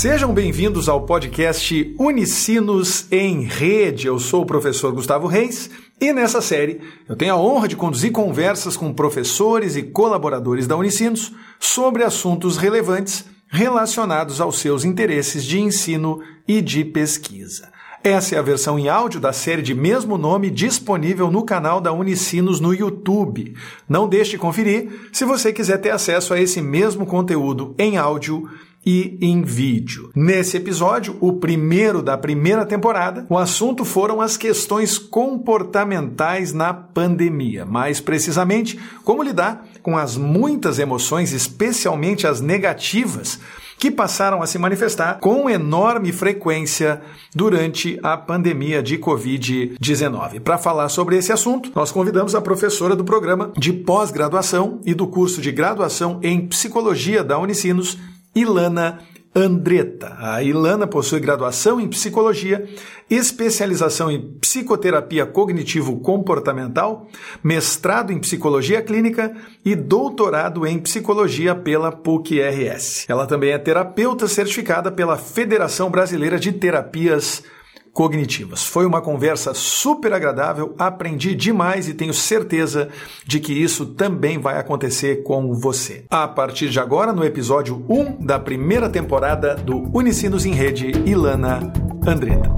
Sejam bem-vindos ao podcast Unicinos em Rede. Eu sou o professor Gustavo Reis e nessa série eu tenho a honra de conduzir conversas com professores e colaboradores da Unicinos sobre assuntos relevantes relacionados aos seus interesses de ensino e de pesquisa. Essa é a versão em áudio da série de mesmo nome disponível no canal da Unicinos no YouTube. Não deixe de conferir se você quiser ter acesso a esse mesmo conteúdo em áudio e em vídeo. Nesse episódio, o primeiro da primeira temporada, o assunto foram as questões comportamentais na pandemia. Mais precisamente, como lidar com as muitas emoções, especialmente as negativas, que passaram a se manifestar com enorme frequência durante a pandemia de Covid-19. Para falar sobre esse assunto, nós convidamos a professora do programa de pós-graduação e do curso de graduação em psicologia da Unicinos, Ilana Andretta. A Ilana possui graduação em psicologia, especialização em psicoterapia cognitivo-comportamental, mestrado em psicologia clínica e doutorado em psicologia pela PUC-RS. Ela também é terapeuta certificada pela Federação Brasileira de Terapias cognitivas. Foi uma conversa super agradável, aprendi demais e tenho certeza de que isso também vai acontecer com você. A partir de agora, no episódio 1 da primeira temporada do Unicinos em Rede, Ilana Andretta.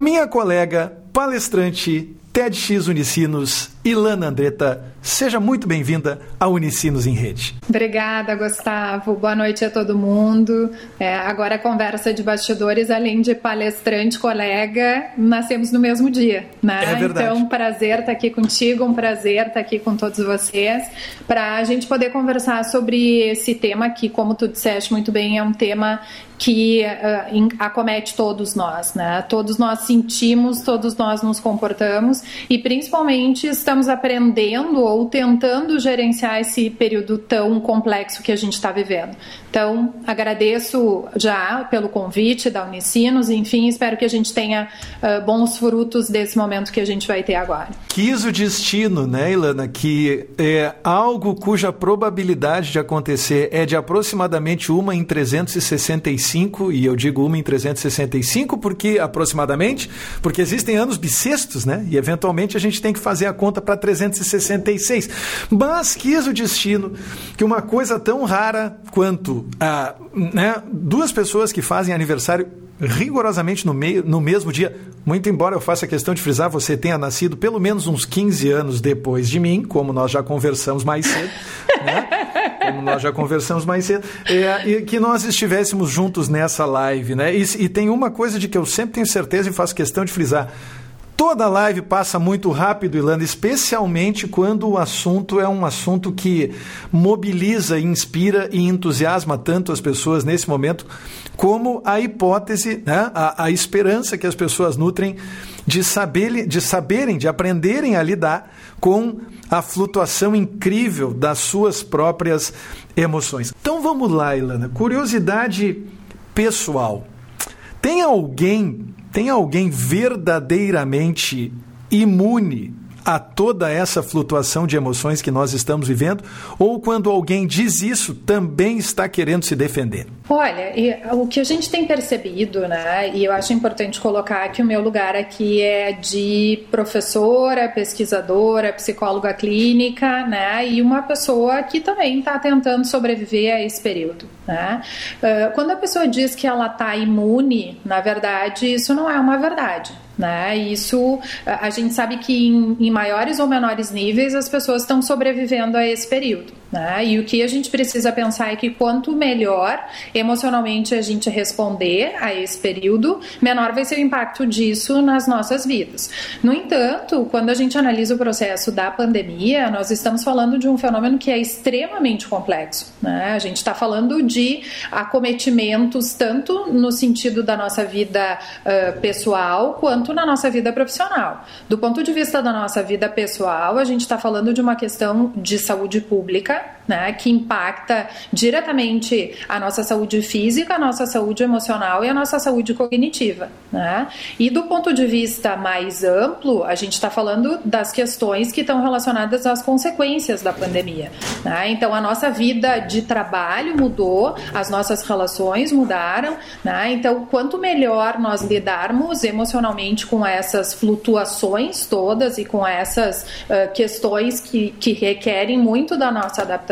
Minha colega, palestrante, TEDx Unicinos, Ilana Andretta, seja muito bem-vinda ao Unicinos em Rede. Obrigada, Gustavo. Boa noite a todo mundo. É, agora, conversa de bastidores, além de palestrante, colega, nascemos no mesmo dia, né? É verdade. Então, um prazer estar aqui contigo, um prazer estar aqui com todos vocês, para a gente poder conversar sobre esse tema que, como tu disseste muito bem, é um tema que uh, acomete todos nós, né? Todos nós sentimos, todos nós nos comportamos e, principalmente, estamos aprendendo ou tentando gerenciar esse período tão complexo que a gente está vivendo. Então, agradeço já pelo convite da Unicinos, enfim, espero que a gente tenha uh, bons frutos desse momento que a gente vai ter agora. Quis o destino, né, Ilana, que é algo cuja probabilidade de acontecer é de aproximadamente uma em 365, e eu digo uma em 365 porque aproximadamente, porque existem anos bissextos, né? E eventualmente a gente tem que fazer a conta para 366. Mas quis o destino que uma coisa tão rara quanto né, duas pessoas que fazem aniversário rigorosamente no, meio, no mesmo dia. Muito embora eu faça questão de frisar, você tenha nascido pelo menos uns 15 anos depois de mim, como nós já conversamos mais cedo, né? Como nós já conversamos mais cedo, é, e que nós estivéssemos juntos nessa live, né? E, e tem uma coisa de que eu sempre tenho certeza e faço questão de frisar. Toda live passa muito rápido, Ilana, especialmente quando o assunto é um assunto que mobiliza, inspira e entusiasma tanto as pessoas nesse momento, como a hipótese, né, a, a esperança que as pessoas nutrem de, saber, de saberem, de aprenderem a lidar com a flutuação incrível das suas próprias emoções. Então vamos lá, Ilana. Curiosidade pessoal. Tem alguém tem alguém verdadeiramente imune a toda essa flutuação de emoções que nós estamos vivendo? Ou quando alguém diz isso, também está querendo se defender? Olha, o que a gente tem percebido, né, e eu acho importante colocar que o meu lugar aqui é de professora, pesquisadora, psicóloga clínica, né, e uma pessoa que também está tentando sobreviver a esse período. Né? Quando a pessoa diz que ela está imune, na verdade, isso não é uma verdade. Né? Isso a gente sabe que em, em maiores ou menores níveis as pessoas estão sobrevivendo a esse período. Né? E o que a gente precisa pensar é que quanto melhor emocionalmente a gente responder a esse período, menor vai ser o impacto disso nas nossas vidas. No entanto, quando a gente analisa o processo da pandemia, nós estamos falando de um fenômeno que é extremamente complexo. Né? A gente está falando de acometimentos tanto no sentido da nossa vida uh, pessoal quanto na nossa vida profissional. Do ponto de vista da nossa vida pessoal, a gente está falando de uma questão de saúde pública né, que impacta diretamente a nossa saúde física, a nossa saúde emocional e a nossa saúde cognitiva. Né? E do ponto de vista mais amplo, a gente está falando das questões que estão relacionadas às consequências da pandemia. Né? Então, a nossa vida de trabalho mudou, as nossas relações mudaram. Né? Então, quanto melhor nós lidarmos emocionalmente com essas flutuações todas e com essas uh, questões que, que requerem muito da nossa adaptação,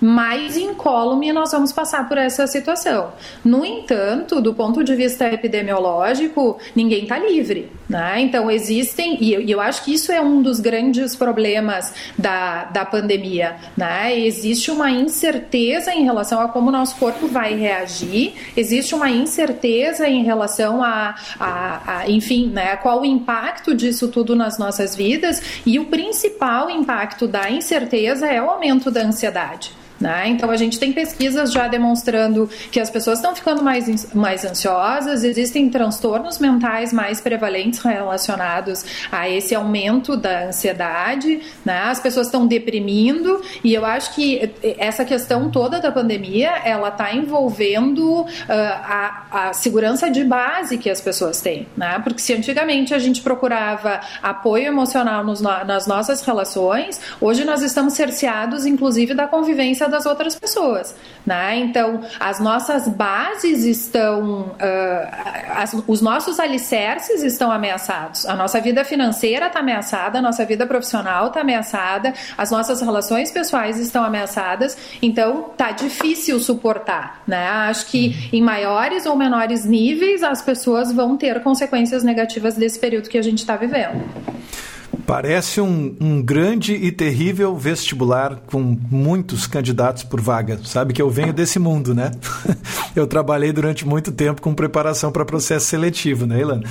mais incólume nós vamos passar por essa situação. No entanto, do ponto de vista epidemiológico, ninguém está livre. Né? Então, existem, e eu acho que isso é um dos grandes problemas da, da pandemia. Né? Existe uma incerteza em relação a como o nosso corpo vai reagir, existe uma incerteza em relação a, a, a enfim, né, qual o impacto disso tudo nas nossas vidas, e o principal impacto da incerteza é o aumento da ansiedade. Né? Então, a gente tem pesquisas já demonstrando que as pessoas estão ficando mais, mais ansiosas, existem transtornos mentais mais prevalentes relacionados a esse aumento da ansiedade, né? as pessoas estão deprimindo, e eu acho que essa questão toda da pandemia ela está envolvendo uh, a, a, segurança de base que as pessoas têm. Né? Porque se antigamente a gente procurava apoio emocional nos, nas nossas relações, hoje nós estamos cerceados, inclusive, da convivência das outras pessoas, né? Então, as nossas bases estão, uh, as, os nossos alicerces estão ameaçados. A nossa vida financeira está ameaçada, a nossa vida profissional está ameaçada, as nossas relações pessoais estão ameaçadas. Então, tá difícil suportar, né? Acho que em maiores ou menores níveis as pessoas vão ter consequências negativas desse período que a gente está vivendo. Parece um, um, grande e terrível vestibular com muitos candidatos por vaga. Sabe que eu venho desse mundo, né? eu trabalhei durante muito tempo com preparação para processo seletivo, né, Ilana?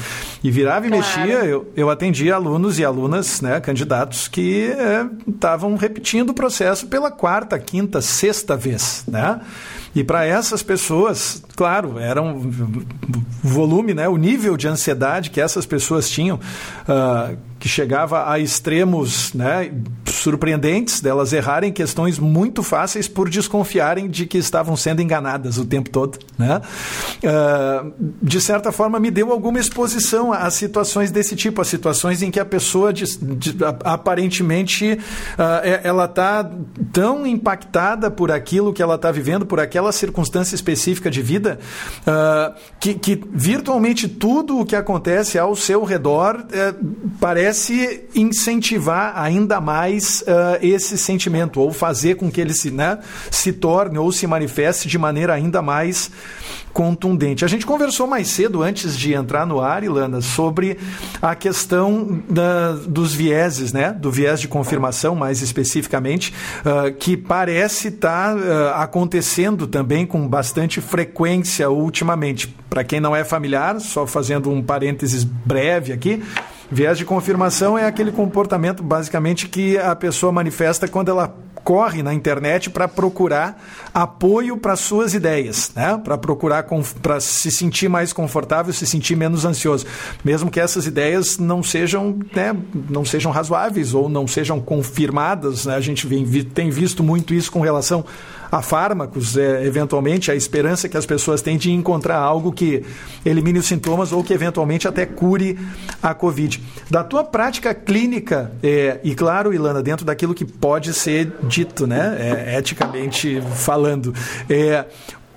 E virava e claro. mexia, eu, eu atendia alunos e alunas, né, candidatos que estavam é, repetindo o processo pela quarta, quinta, sexta vez, né? E para essas pessoas, claro, era um volume, né, o nível de ansiedade que essas pessoas tinham, uh, que chegava a extremos né, surpreendentes delas errarem questões muito fáceis por desconfiarem de que estavam sendo enganadas o tempo todo. Né? Uh, de certa forma, me deu alguma exposição a, situações desse tipo, a situações em que a pessoa de, de, aparentemente uh, ela está tão impactada por aquilo que ela está vivendo, por aquela circunstância específica de vida, uh, que, que, virtualmente tudo o que acontece ao seu redor eh, parece pudesse incentivar ainda mais uh, esse sentimento, ou fazer com que ele se, né, se torne ou se manifeste de maneira ainda mais contundente. A gente conversou mais cedo, antes de entrar no ar, Ilana, sobre a questão da, dos vieses, né? do viés de confirmação, mais especificamente, uh, que parece estar tá, uh, acontecendo também com bastante frequência ultimamente. Para quem não é familiar, só fazendo um parênteses breve aqui, Viés de confirmação é aquele comportamento, basicamente, que a pessoa manifesta quando ela corre na internet para procurar apoio para suas ideias, né? para procurar para se sentir mais confortável, se sentir menos ansioso, mesmo que essas ideias não sejam, né, não sejam razoáveis ou não sejam confirmadas. Né? A gente vem, tem visto muito isso com relação a fármacos, é, eventualmente, a esperança que as pessoas têm de encontrar algo que elimine os sintomas ou que eventualmente até cure a Covid. Da tua prática clínica, é, e claro, Ilana, dentro daquilo que pode ser dito, né, é, eticamente falando, é,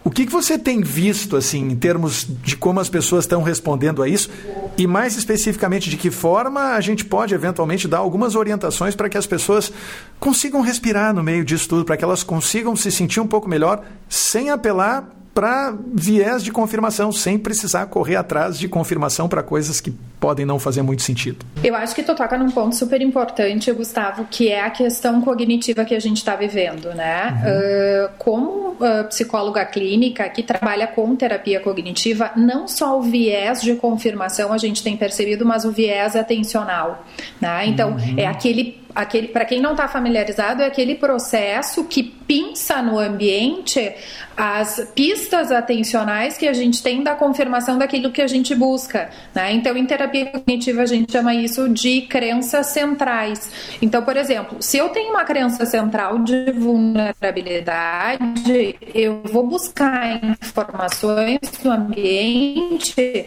o que, que você tem visto, assim, em termos de como as pessoas estão respondendo a isso? E mais especificamente, de que forma a gente pode eventualmente dar algumas orientações para que as pessoas consigam respirar no meio disso tudo, para que elas consigam se sentir um pouco melhor, sem apelar para viés de confirmação, sem precisar correr atrás de confirmação para coisas que podem não fazer muito sentido. Eu acho que tu toca num ponto super importante, Gustavo, que é a questão cognitiva que a gente está vivendo, né? Uhum. Uh, como uh, psicóloga clínica que trabalha com terapia cognitiva, não só o viés de confirmação a gente tem percebido, mas o viés atencional, né? Então, uhum. é aquele aquele, para quem não está familiarizado, é aquele processo que pinça no ambiente as pistas atencionais que a gente tem da confirmação daquilo que a gente busca. Né? Então, em terapia terapia cognitiva a gente chama isso de crenças centrais. Então, por exemplo, se eu tenho uma crença central de vulnerabilidade, eu vou buscar informações do ambiente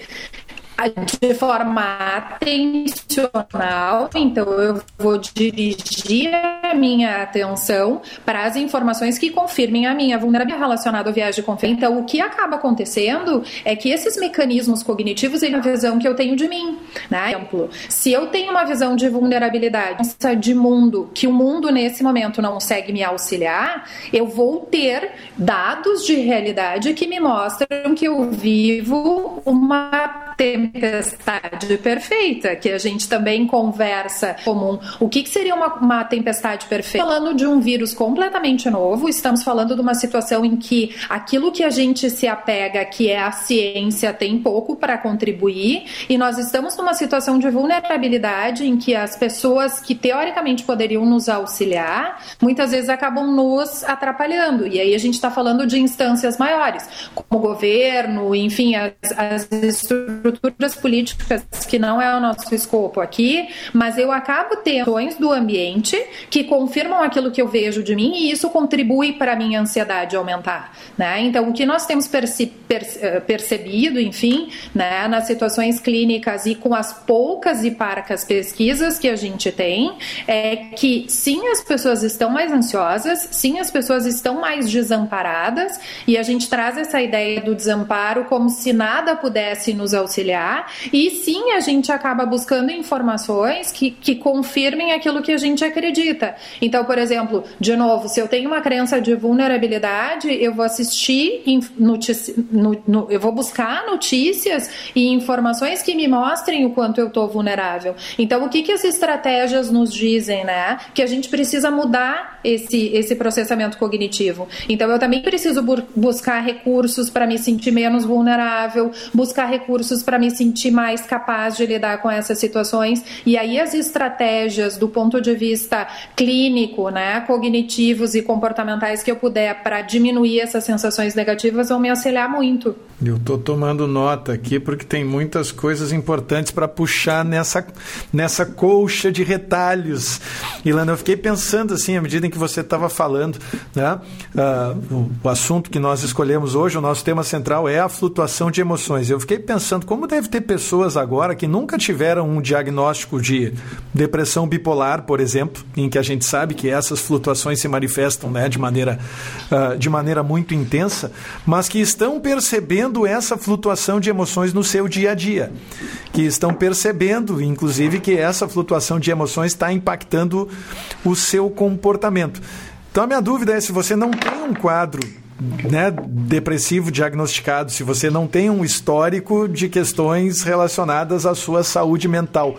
de forma atencional, então eu vou dirigir a minha atenção para as informações que confirmem a minha vulnerabilidade relacionada ao viagem de confiança. Então, o que acaba acontecendo é que esses mecanismos cognitivos, é a visão que eu tenho de mim. Né? Exemplo, se eu tenho uma visão de vulnerabilidade, de mundo, que o mundo nesse momento não consegue me auxiliar, eu vou ter dados de realidade que me mostram que eu vivo uma tempestade perfeita, que a gente também conversa comum. O que, que seria uma, uma tempestade perfeita? Falando de um vírus completamente novo, estamos falando de uma situação em que aquilo que a gente se apega, que é a ciência, tem pouco para contribuir, e nós estamos numa situação de vulnerabilidade em que as pessoas que teoricamente poderiam nos auxiliar, muitas vezes acabam nos atrapalhando. E aí a gente está falando de instâncias maiores, como o governo, enfim, as, as estruturas estruturas políticas que não é o nosso escopo aqui, mas eu acabo tendo ações do ambiente que confirmam aquilo que eu vejo de mim e isso contribui para a minha ansiedade aumentar, né? Então, o que nós temos perce perce percebido, enfim, né, nas situações clínicas e com as poucas e parcas pesquisas que a gente tem, é que sim, as pessoas estão mais ansiosas, sim, as pessoas estão mais desamparadas e a gente traz essa ideia do desamparo como se nada pudesse nos auxiliar auxiliar. E sim, a gente acaba buscando informações que, que confirmem aquilo que a gente acredita. Então, por exemplo, de novo, se eu tenho uma crença de vulnerabilidade, eu vou assistir no, no, eu vou buscar notícias e informações que me mostrem o quanto eu estou vulnerável. Então, o que, que as estratégias nos dizem, né? Que a gente precisa mudar esse, esse processamento cognitivo. Então, eu também preciso bu buscar recursos para me sentir menos vulnerável, buscar recursos para me sentir mais capaz de lidar com essas situações. E aí as estratégias do ponto de vista clínico, né, cognitivos e comportamentais que eu puder para diminuir essas sensações negativas vão me auxiliar muito. Eu estou tomando nota aqui porque tem muitas coisas importantes para puxar nessa, nessa colcha de retalhos. Ilana, eu fiquei pensando assim, à medida em que você estava falando, né? Uh, o, assunto que nós escolhemos hoje, o nosso tema central é a flutuação de emoções. Eu fiquei pensando como deve ter pessoas agora que nunca tiveram um diagnóstico de depressão bipolar, por exemplo, em que a gente sabe que essas flutuações se manifestam né, de, maneira, uh, de maneira muito intensa, mas que estão percebendo essa flutuação de emoções no seu dia a dia, que estão percebendo, inclusive, que essa flutuação de emoções está impactando o seu comportamento. Então, a minha dúvida é se você não tem um quadro né, depressivo diagnosticado, se você não tem um histórico de questões relacionadas à sua saúde mental.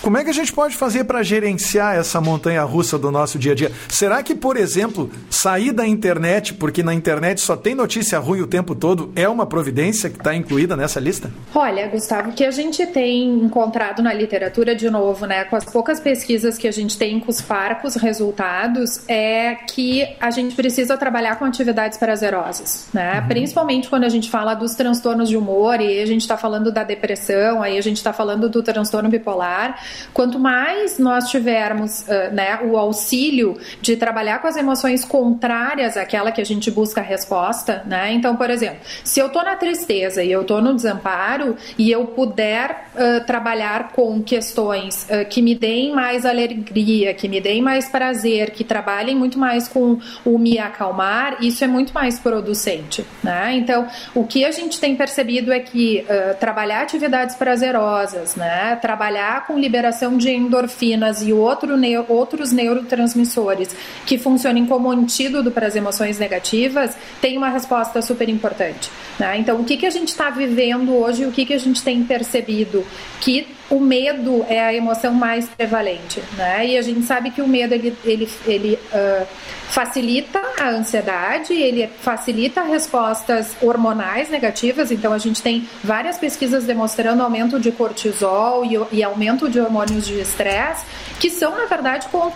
Como é que a gente pode fazer para gerenciar essa montanha russa do nosso dia a dia? Será que, por exemplo, sair da internet, porque na internet só tem notícia ruim o tempo todo, é uma providência que está incluída nessa lista? Olha, Gustavo, o que a gente tem encontrado na literatura, de novo, né, com as poucas pesquisas que a gente tem, com os parcos resultados, é que a gente precisa trabalhar com atividades prazerosas, né? Uhum. Principalmente quando a gente fala dos transtornos de humor e a gente está falando da depressão, aí a gente está falando do transtorno bipolar. Quanto mais nós tivermos uh, né, o auxílio de trabalhar com as emoções contrárias àquela que a gente busca a resposta, né? Então, por exemplo, se eu estou na tristeza e eu estou no desamparo e eu puder uh, trabalhar com questões uh, que me deem mais alegria, que me deem mais prazer, que trabalhem muito mais com o me acalmar, isso é muito mais producente, né? Então, o que a gente tem percebido é que trabalhar atividades prazerosas, né? Trabalhar com liberdade liberação de endorfinas e outro, outros neurotransmissores que funcionem como antídoto para as emoções negativas, tem uma resposta super importante. Né? Então, o que, que a gente está vivendo hoje, o que, que a gente tem percebido que o medo é a emoção mais prevalente, né? E a gente sabe que o medo ele, ele, ele uh, facilita a ansiedade, ele facilita respostas hormonais negativas. Então a gente tem várias pesquisas demonstrando aumento de cortisol e, e aumento de hormônios de estresse, que são na verdade com, uh,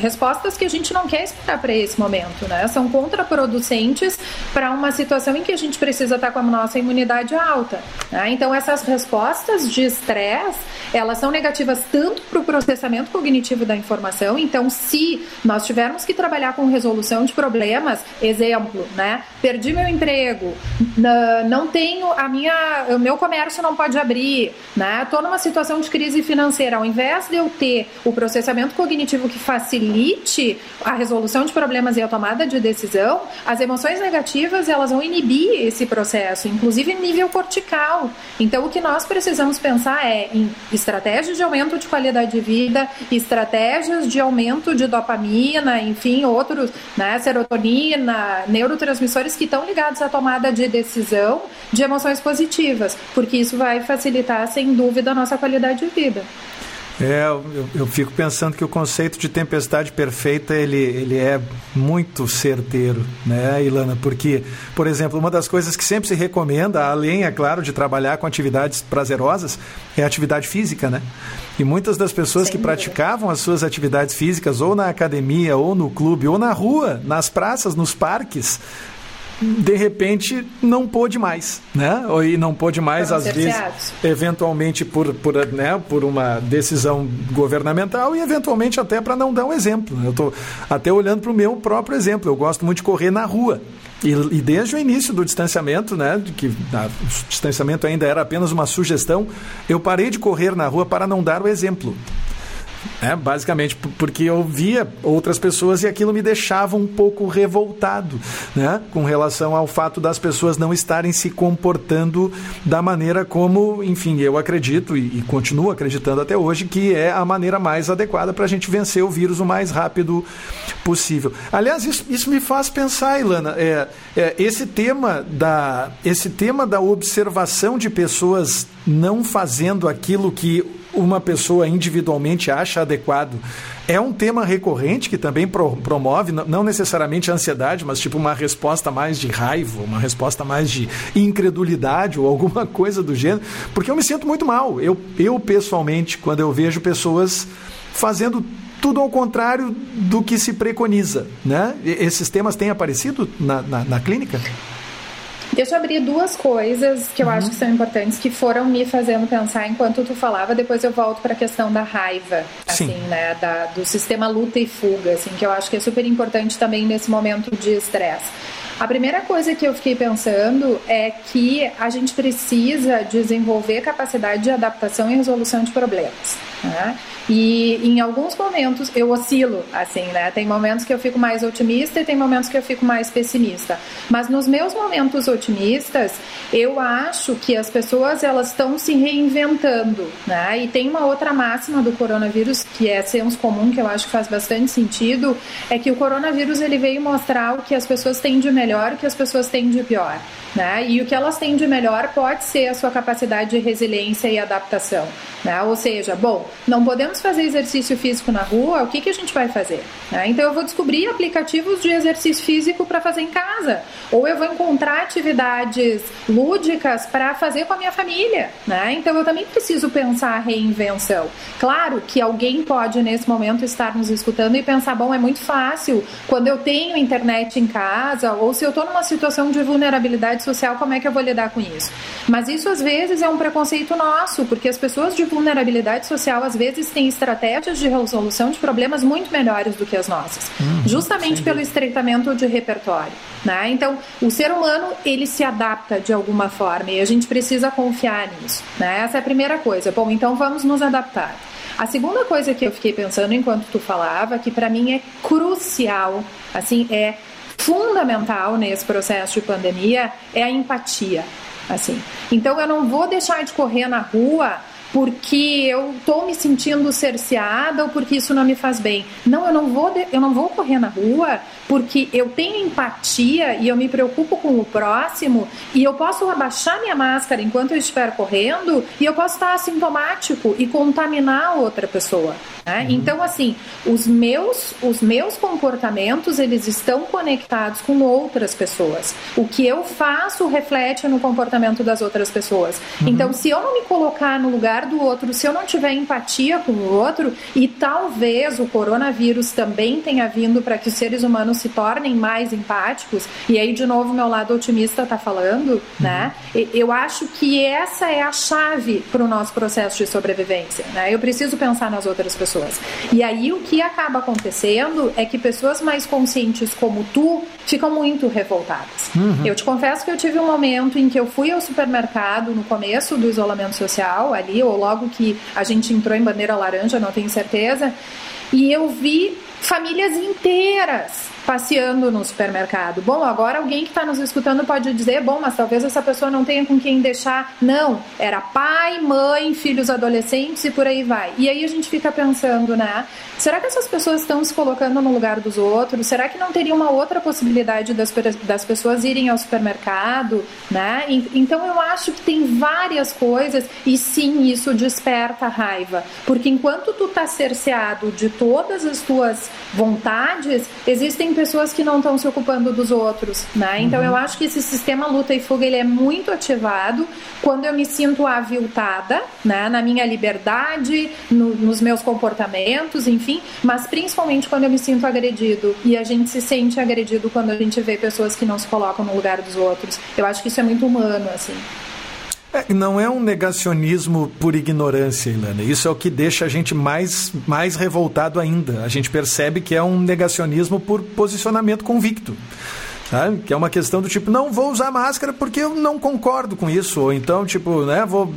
respostas que a gente não quer esperar para esse momento, né? São contraproducentes para uma situação em que a gente precisa estar com a nossa imunidade alta. Né? Então essas respostas de estresse elas são negativas tanto para o processamento cognitivo da informação. Então, se nós tivermos que trabalhar com resolução de problemas, exemplo, né? Perdi meu emprego, não tenho a minha, o meu comércio não pode abrir, né? Estou numa situação de crise financeira. Ao invés de eu ter o processamento cognitivo que facilite a resolução de problemas e a tomada de decisão, as emoções negativas elas vão inibir esse processo, inclusive nível cortical. Então, o que nós precisamos pensar é em estratégias de aumento de qualidade de vida, estratégias de aumento de dopamina, enfim, outros, né, serotonina, neurotransmissores que estão ligados à tomada de decisão de emoções positivas, porque isso vai facilitar, sem dúvida, a nossa qualidade de vida. É, eu, eu, fico pensando que o conceito de tempestade perfeita ele, ele é muito certeiro, né, Ilana? Porque, por exemplo, uma das coisas que sempre se recomenda, além, é claro, de trabalhar com atividades prazerosas, é a atividade física, né? E muitas das pessoas Sem que dúvida. praticavam as suas atividades físicas, ou na academia, ou no clube, ou na rua, nas praças, nos parques, de repente não pôde mais, né? E não pôde mais às vezes, eventualmente por por, né, por uma decisão governamental e eventualmente até para não dar um exemplo. Eu estou até olhando para o meu próprio exemplo. Eu gosto muito de correr na rua. E, e, desde o início do distanciamento, né, de que a, o distanciamento ainda era apenas uma sugestão, eu parei de correr na rua para não dar o exemplo. É, basicamente porque eu via outras pessoas e aquilo me deixava um pouco revoltado, né? Com relação ao fato das pessoas não estarem se comportando da maneira como, enfim, eu acredito e, e continuo acreditando até hoje que é a maneira mais adequada para a gente vencer o vírus o mais rápido possível. Aliás, isso, isso me faz pensar, Ilana, é, é, esse tema da esse tema da observação de pessoas não fazendo aquilo que uma pessoa individualmente acha adequado. É um tema recorrente que também pro, promove, não necessariamente ansiedade, mas tipo uma resposta mais de raiva, uma resposta mais de incredulidade ou alguma coisa do gênero, porque eu me sinto muito mal. Eu, eu pessoalmente, quando eu vejo pessoas fazendo tudo ao contrário do que se preconiza. Né? Esses temas têm aparecido na, na, na clínica? Deixa eu abrir duas coisas que eu uhum. acho que são importantes, que foram me fazendo pensar enquanto tu falava, depois eu volto para a questão da raiva, assim, Sim. né, da, do sistema luta e fuga, assim, que eu acho que é super importante também nesse momento de estresse. A primeira coisa que eu fiquei pensando é que a gente precisa desenvolver capacidade de adaptação e resolução de problemas. Né? E em alguns momentos eu oscilo, assim, né? Tem momentos que eu fico mais otimista e tem momentos que eu fico mais pessimista. Mas nos meus momentos otimistas, eu acho que as pessoas elas estão se reinventando, né? E tem uma outra máxima do coronavírus que é senso comum, que eu acho que faz bastante sentido, é que o coronavírus ele veio mostrar o que as pessoas têm de melhor o que as pessoas têm de pior. Né? E o que elas têm de melhor pode ser a sua capacidade de resiliência e adaptação. Né? Ou seja, bom, não podemos fazer exercício físico na rua, o que, que a gente vai fazer? Né? Então eu vou descobrir aplicativos de exercício físico para fazer em casa, ou eu vou encontrar atividades lúdicas para fazer com a minha família. Né? Então eu também preciso pensar a reinvenção. Claro que alguém pode nesse momento estar nos escutando e pensar, bom, é muito fácil quando eu tenho internet em casa, ou se eu estou numa situação de vulnerabilidade social, como é que eu vou lidar com isso? Mas isso às vezes é um preconceito nosso, porque as pessoas de vulnerabilidade social às vezes têm estratégias de resolução de problemas muito melhores do que as nossas, uhum, justamente pelo estreitamento de repertório. Né? Então, o ser humano ele se adapta de alguma forma e a gente precisa confiar nisso. Né? Essa é a primeira coisa. Bom, então vamos nos adaptar. A segunda coisa que eu fiquei pensando enquanto tu falava, que para mim é crucial, assim, é fundamental nesse processo de pandemia é a empatia. Assim. Então eu não vou deixar de correr na rua porque eu estou me sentindo cerceada ou porque isso não me faz bem. Não, eu não vou, eu não vou correr na rua porque eu tenho empatia e eu me preocupo com o próximo e eu posso abaixar minha máscara enquanto eu estiver correndo e eu posso estar assintomático e contaminar outra pessoa. Né? Uhum. Então, assim, os meus, os meus comportamentos eles estão conectados com outras pessoas. O que eu faço reflete no comportamento das outras pessoas. Uhum. Então, se eu não me colocar no lugar do outro, se eu não tiver empatia com o outro, e talvez o coronavírus também tenha vindo para que os seres humanos se tornem mais empáticos, e aí de novo meu lado otimista está falando, né? Eu acho que essa é a chave para o nosso processo de sobrevivência, né? Eu preciso pensar nas outras pessoas. E aí o que acaba acontecendo é que pessoas mais conscientes como tu ficam muito revoltadas. Uhum. Eu te confesso que eu tive um momento em que eu fui ao supermercado no começo do isolamento social, ali, ou logo que a gente entrou em bandeira laranja, não tenho certeza, e eu vi famílias inteiras passeando no supermercado. Bom, agora alguém que está nos escutando pode dizer, bom, mas talvez essa pessoa não tenha com quem deixar. Não, era pai, mãe, filhos adolescentes e por aí vai. E aí a gente fica pensando, né? Será que essas pessoas estão se colocando no lugar dos outros? Será que não teria uma outra possibilidade das, das pessoas irem ao supermercado, né? Então eu acho que tem várias coisas e sim, isso desperta raiva, porque enquanto tu tá cerceado de todas as tuas vontades, existem pessoas que não estão se ocupando dos outros, né? Então uhum. eu acho que esse sistema luta e fuga ele é muito ativado quando eu me sinto aviltada, né? Na minha liberdade, no, nos meus comportamentos, enfim, mas principalmente quando eu me sinto agredido e a gente se sente agredido quando a gente vê pessoas que não se colocam no lugar dos outros. Eu acho que isso é muito humano, assim. É, não é um negacionismo por ignorância, Ilana. Isso é o que deixa a gente mais, mais revoltado ainda. A gente percebe que é um negacionismo por posicionamento convicto. Sabe? Que é uma questão do tipo, não vou usar máscara porque eu não concordo com isso. Ou então, tipo, né, vou,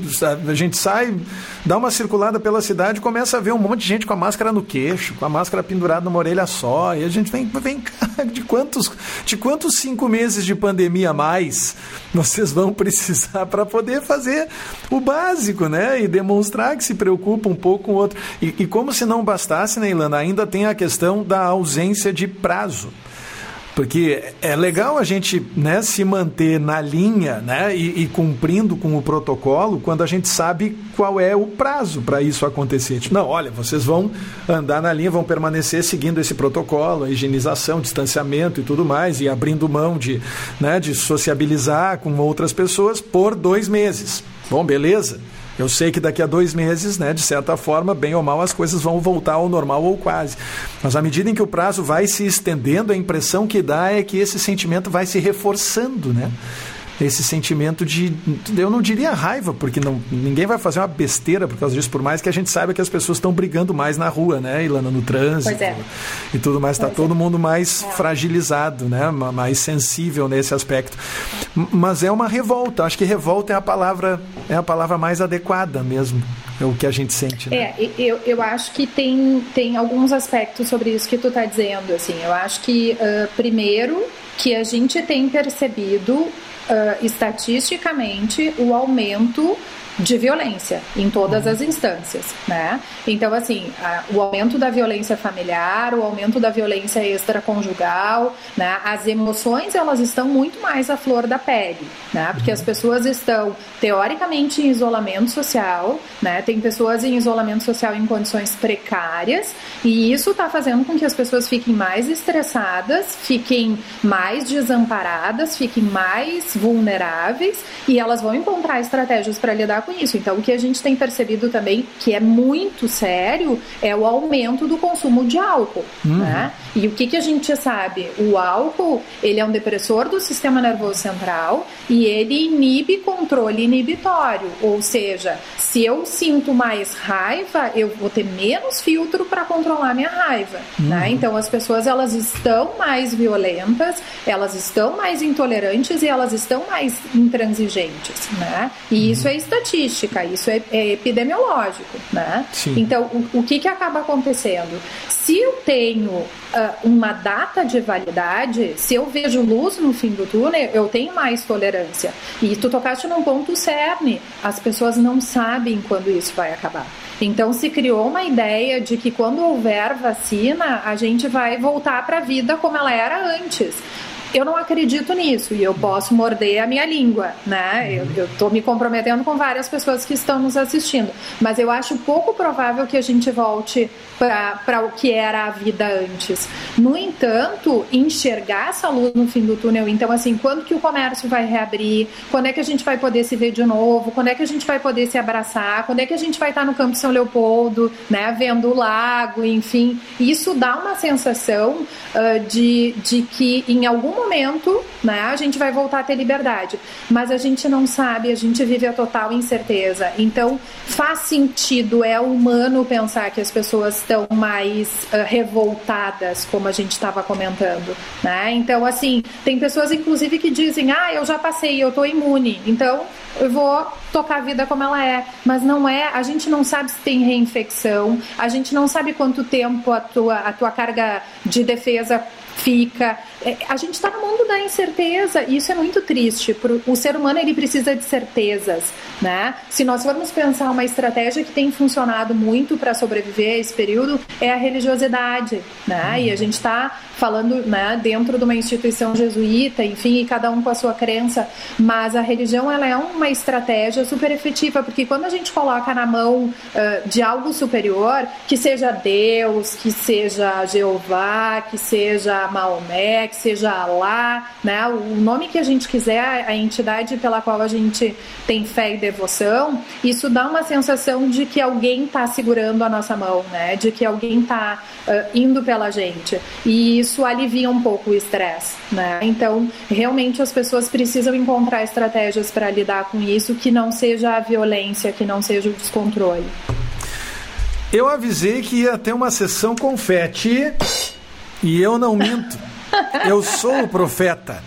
a gente sai, dá uma circulada pela cidade começa a ver um monte de gente com a máscara no queixo, com a máscara pendurada numa orelha só. E a gente vem, vem cá, de quantos, de quantos cinco meses de pandemia a mais vocês vão precisar para poder fazer o básico, né? E demonstrar que se preocupa um pouco com o outro. E, e como se não bastasse, né, Ilana, ainda tem a questão da ausência de prazo. Porque é legal a gente né, se manter na linha né, e, e, cumprindo com o protocolo quando a gente sabe qual é o prazo para isso acontecer. Tipo, não, olha, vocês vão andar na linha, vão permanecer seguindo esse protocolo, a higienização, distanciamento e tudo mais, e abrindo mão de, né, de sociabilizar com outras pessoas por dois meses. Bom, beleza. Eu sei que daqui a dois meses, né, de certa forma, bem ou mal, as coisas vão voltar ao normal ou quase. Mas à medida em que o prazo vai se estendendo, a impressão que dá é que esse sentimento vai se reforçando, né? Esse sentimento de, eu não diria raiva, porque não, ninguém vai fazer uma besteira por causa disso, por mais que a gente saiba que as pessoas estão brigando mais na rua, né, Ilana, no trânsito é. e tudo mais, está todo é. mundo mais é. fragilizado, né, mais sensível nesse aspecto. Mas é uma revolta, acho que revolta é a palavra, é a palavra mais adequada mesmo. É o que a gente sente. Né? É, eu, eu acho que tem, tem alguns aspectos sobre isso que tu está dizendo. Assim, eu acho que, uh, primeiro, que a gente tem percebido uh, estatisticamente o aumento de violência em todas as instâncias, né? Então, assim, a, o aumento da violência familiar, o aumento da violência extraconjugal, né? As emoções, elas estão muito mais à flor da pele, né? Porque as pessoas estão, teoricamente, em isolamento social, né? Tem pessoas em isolamento social em condições precárias e isso está fazendo com que as pessoas fiquem mais estressadas, fiquem mais desamparadas, fiquem mais vulneráveis e elas vão encontrar estratégias para lidar com isso. Então, o que a gente tem percebido também, que é muito sério, é o aumento do consumo de álcool. Uhum. Né? E o que, que a gente sabe? O álcool, ele é um depressor do sistema nervoso central e ele inibe controle inibitório. Ou seja, se eu sinto mais raiva, eu vou ter menos filtro para controlar minha raiva. Né? Uhum. Né? Então, as pessoas, elas estão mais violentas, elas estão mais intolerantes e elas estão mais intransigentes. Né? E uhum. isso é estatístico estatística, isso é, é epidemiológico, né? Sim. Então, o, o que, que acaba acontecendo? Se eu tenho uh, uma data de validade, se eu vejo luz no fim do túnel, eu tenho mais tolerância. E tu tocaste num ponto cerne. As pessoas não sabem quando isso vai acabar. Então se criou uma ideia de que quando houver vacina, a gente vai voltar para a vida como ela era antes. Eu não acredito nisso e eu posso morder a minha língua, né? Eu estou me comprometendo com várias pessoas que estão nos assistindo, mas eu acho pouco provável que a gente volte para o que era a vida antes. No entanto, enxergar essa luz no fim do túnel, então assim, quando que o comércio vai reabrir? Quando é que a gente vai poder se ver de novo? Quando é que a gente vai poder se abraçar? Quando é que a gente vai estar no Campo São Leopoldo, né, vendo o lago, enfim? Isso dá uma sensação uh, de, de que em algum momento, né, a gente vai voltar a ter liberdade, mas a gente não sabe, a gente vive a total incerteza. Então, faz sentido, é humano pensar que as pessoas estão mais uh, revoltadas, como a gente estava comentando, né? Então, assim, tem pessoas inclusive que dizem: "Ah, eu já passei, eu tô imune". Então, eu vou tocar a vida como ela é, mas não é, a gente não sabe se tem reinfecção, a gente não sabe quanto tempo a tua, a tua carga de defesa fica. É, a gente está no mundo da incerteza e isso é muito triste. O ser humano ele precisa de certezas, né? Se nós formos pensar uma estratégia que tem funcionado muito para sobreviver a esse período é a religiosidade, né? E a gente está falando, né, dentro de uma instituição jesuíta, enfim, e cada um com a sua crença, mas a religião ela é uma estratégia super efetiva porque quando a gente coloca na mão uh, de algo superior, que seja Deus, que seja Jeová, que seja Maomé, que seja Alá, né? O nome que a gente quiser, a entidade pela qual a gente tem fé e devoção, isso dá uma sensação de que alguém está segurando a nossa mão, né? De que alguém está uh, indo pela gente. E isso alivia um pouco o estresse, né? Então, realmente as pessoas precisam encontrar estratégias para lidar com isso que não seja a violência, que não seja o descontrole. Eu avisei que ia ter uma sessão confete e eu não minto. Eu sou o profeta.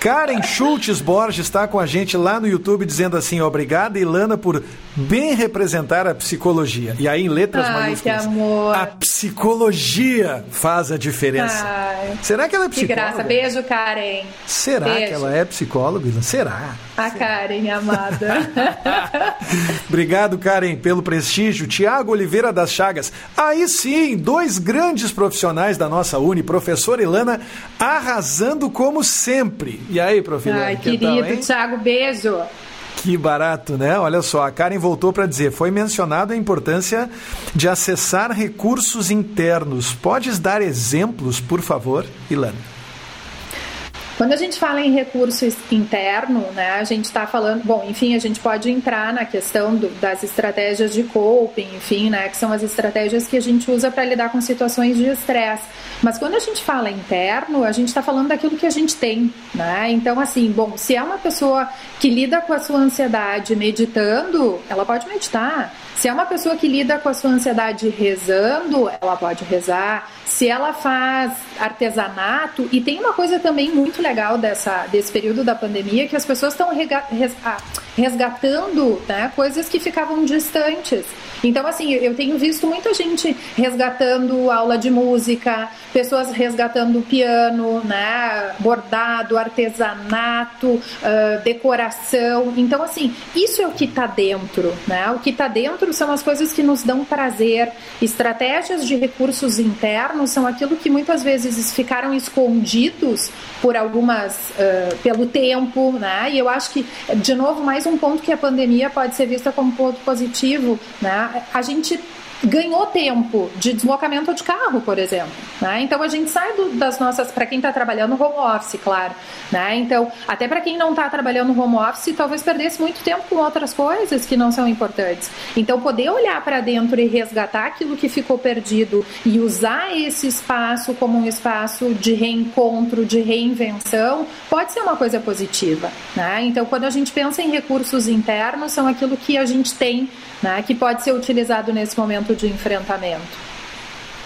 Karen Schultz Borges está com a gente lá no YouTube dizendo assim: obrigada, Ilana, por bem representar a psicologia. E aí, em letras Ai, maiúsculas, que a psicologia faz a diferença. Ai, Será que ela é que psicóloga? graça. Beijo, Karen. Será Beijo. que ela é psicóloga? Será? A Karen, amada. Obrigado, Karen, pelo prestígio. Tiago Oliveira das Chagas. Aí sim, dois grandes profissionais da nossa Uni, professora Ilana, arrasando como sempre. E aí, prof. Ilana, Ai, que querido, tal, hein? Thiago, beijo. Que barato, né? Olha só, a Karen voltou para dizer: foi mencionada a importância de acessar recursos internos. Podes dar exemplos, por favor, Ilana? Quando a gente fala em recurso interno, né, a gente está falando, bom, enfim, a gente pode entrar na questão do, das estratégias de coping, enfim, né, que são as estratégias que a gente usa para lidar com situações de estresse. Mas quando a gente fala interno, a gente está falando daquilo que a gente tem, né? Então, assim, bom, se é uma pessoa que lida com a sua ansiedade meditando, ela pode meditar. Se é uma pessoa que lida com a sua ansiedade rezando, ela pode rezar. Se ela faz artesanato, e tem uma coisa também muito legal dessa, desse período da pandemia, que as pessoas estão ah, resgatando né, coisas que ficavam distantes. Então, assim, eu tenho visto muita gente resgatando aula de música, pessoas resgatando piano, né, bordado, artesanato, uh, decoração. Então, assim, isso é o que está dentro, né? O que está dentro são as coisas que nos dão prazer. Estratégias de recursos internos são aquilo que muitas vezes ficaram escondidos por algumas, uh, pelo tempo, né? E eu acho que, de novo, mais um ponto que a pandemia pode ser vista como ponto positivo, né? A gente ganhou tempo de deslocamento de carro, por exemplo. Né? Então a gente sai do, das nossas, para quem está trabalhando home office, claro. Né? Então, até para quem não está trabalhando home office, talvez perdesse muito tempo com outras coisas que não são importantes. Então, poder olhar para dentro e resgatar aquilo que ficou perdido e usar esse espaço como um espaço de reencontro, de reinvenção, pode ser uma coisa positiva. Né? Então, quando a gente pensa em recursos internos, são aquilo que a gente tem, né? que pode ser utilizado nesse momento de enfrentamento.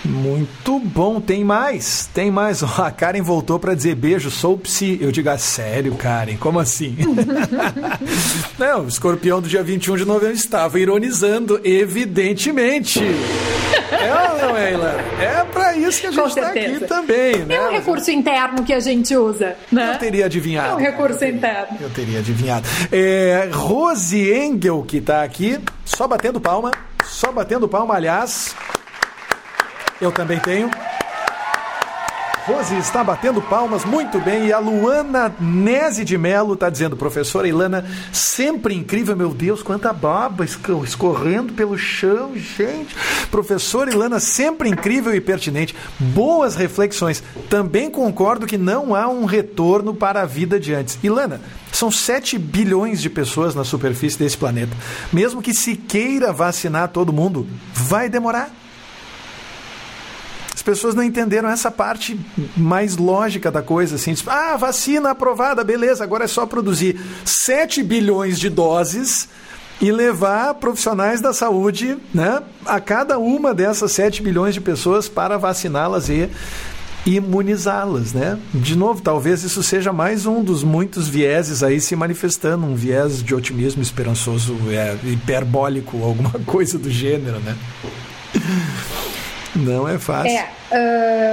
Muito bom, tem mais, tem mais. A Karen voltou para dizer beijo, sou psi. Eu digo, ah, sério, Karen, como assim? não, o escorpião do dia 21 de novembro estava ironizando, evidentemente. é ou não é, Ilana? É para isso que a gente está aqui também, né? É um recurso interno que a gente usa, né? Eu teria adivinhado. É um recurso interno. Eu teria adivinhado. É, Rose Engel, que está aqui, só batendo palma, só batendo palma, aliás. Eu também tenho. Rose está batendo palmas muito bem e a Luana Nese de Melo está dizendo, professora Ilana, sempre incrível, meu Deus, quanta baba escorrendo pelo chão, gente. Professora Ilana, sempre incrível e pertinente, boas reflexões. Também concordo que não há um retorno para a vida de antes. Ilana, são 7 bilhões de pessoas na superfície desse planeta. Mesmo que se queira vacinar todo mundo, vai demorar pessoas não entenderam essa parte mais lógica da coisa, assim, tipo, ah, vacina aprovada, beleza, agora é só produzir 7 bilhões de doses e levar profissionais da saúde, né, a cada uma dessas 7 bilhões de pessoas para vaciná-las e imunizá-las, né? De novo, talvez isso seja mais um dos muitos vieses aí se manifestando, um viés de otimismo esperançoso, é, hiperbólico, alguma coisa do gênero, né? Não é fácil. É,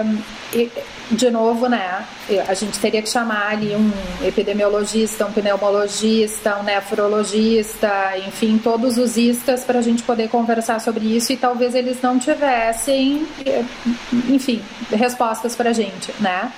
de novo, né? A gente teria que chamar ali um epidemiologista, um pneumologista, um nefrologista, enfim, todos os istas para a gente poder conversar sobre isso e talvez eles não tivessem, enfim, respostas para a gente, né?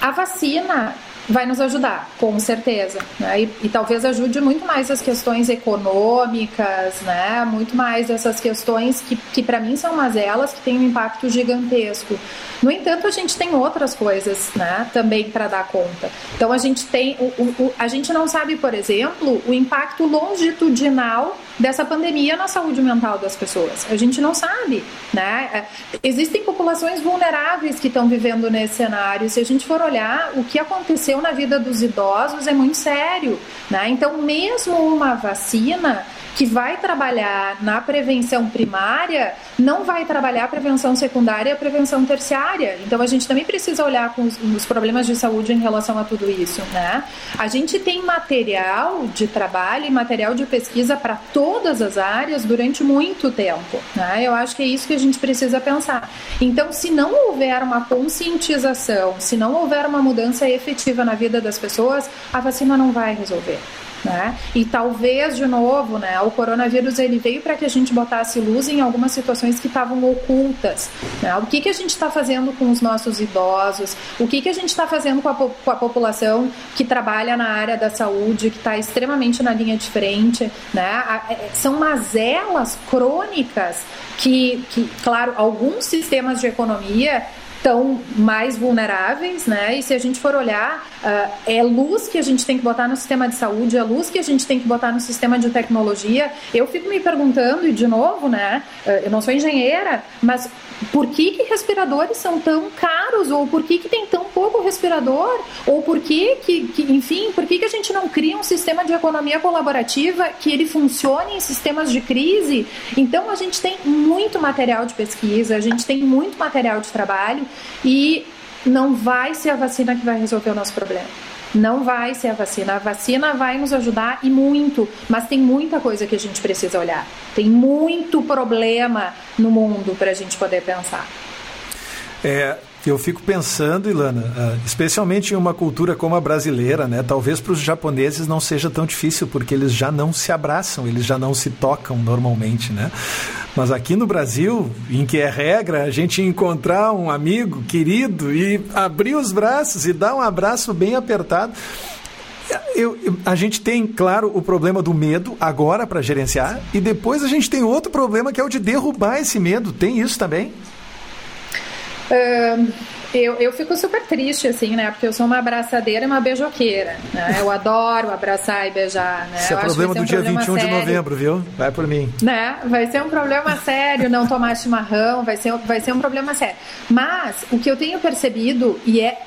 A vacina vai nos ajudar, com certeza. Né? E, e, talvez ajude muito mais as questões econômicas, né? muito mais essas questões que, que para mim são mazelas que têm um impacto gigantesco. No entanto, a gente tem outras coisas né? também para dar conta. Então a gente tem, o, o, a gente não sabe, por exemplo, o impacto longitudinal dessa pandemia na saúde mental das pessoas. A gente não sabe, né? É, existem populações vulneráveis que estão vivendo nesse cenário. Se a gente for olhar o que aconteceu na vida dos idosos é muito sério, né? Então, mesmo uma vacina que vai trabalhar na prevenção primária não vai trabalhar a prevenção secundária e a prevenção terciária. Então a gente também precisa olhar com os, os, problemas de saúde em relação a tudo isso, né? A gente tem material de trabalho e material de pesquisa para todas as áreas durante muito tempo, né? Eu acho que é isso que a gente precisa pensar. Então, se não houver uma conscientização, se não houver uma mudança efetiva na vida das pessoas, a vacina não vai resolver. Né? E talvez, de novo, né, o coronavírus ele veio para que a gente botasse luz em algumas situações que estavam ocultas. Né? O que, que a gente está fazendo com os nossos idosos? O que, que a gente está fazendo com a, com a, população que trabalha na área da saúde, que está extremamente na linha de frente? Né? É, são mazelas crônicas que, que, claro, alguns sistemas de economia estão mais vulneráveis, né? E se a gente for olhar, uh, é luz que a gente tem que botar no sistema de saúde, é luz que a gente tem que botar no sistema de tecnologia. Eu fico me perguntando, e de novo, né? Uh, eu não sou engenheira, mas por que, que respiradores são tão caros? Ou por que, que tem tão pouco respirador? Ou por que, que, que enfim, por que, que a gente não cria um sistema de economia colaborativa que ele funcione em sistemas de crise? Então a gente tem muito material de pesquisa, a gente tem muito material de trabalho e não vai ser a vacina que vai resolver o nosso problema. Não vai ser a vacina. A vacina vai nos ajudar e muito, mas tem muita coisa que a gente precisa olhar. Tem muito problema no mundo para a gente poder pensar. É, eu fico pensando, Ilana, ah, especialmente em uma cultura como a brasileira, né? Talvez para os japoneses não seja tão difícil, porque eles já não se abraçam, eles já não se tocam normalmente, né? Mas aqui no Brasil, em que é regra a gente encontrar um amigo querido e abrir os braços e dar um abraço bem apertado. Eu, eu, a gente tem, claro, o problema do medo agora para gerenciar, e depois a gente tem outro problema que é o de derrubar esse medo. Tem isso também? Uh, eu, eu fico super triste, assim, né? Porque eu sou uma abraçadeira e uma beijoqueira. Né? Eu adoro abraçar e beijar. Né? Esse é o problema do um dia problema 21 sério. de novembro, viu? Vai por mim. Né? Vai ser um problema sério não tomar chimarrão, vai ser, vai ser um problema sério. Mas o que eu tenho percebido, e é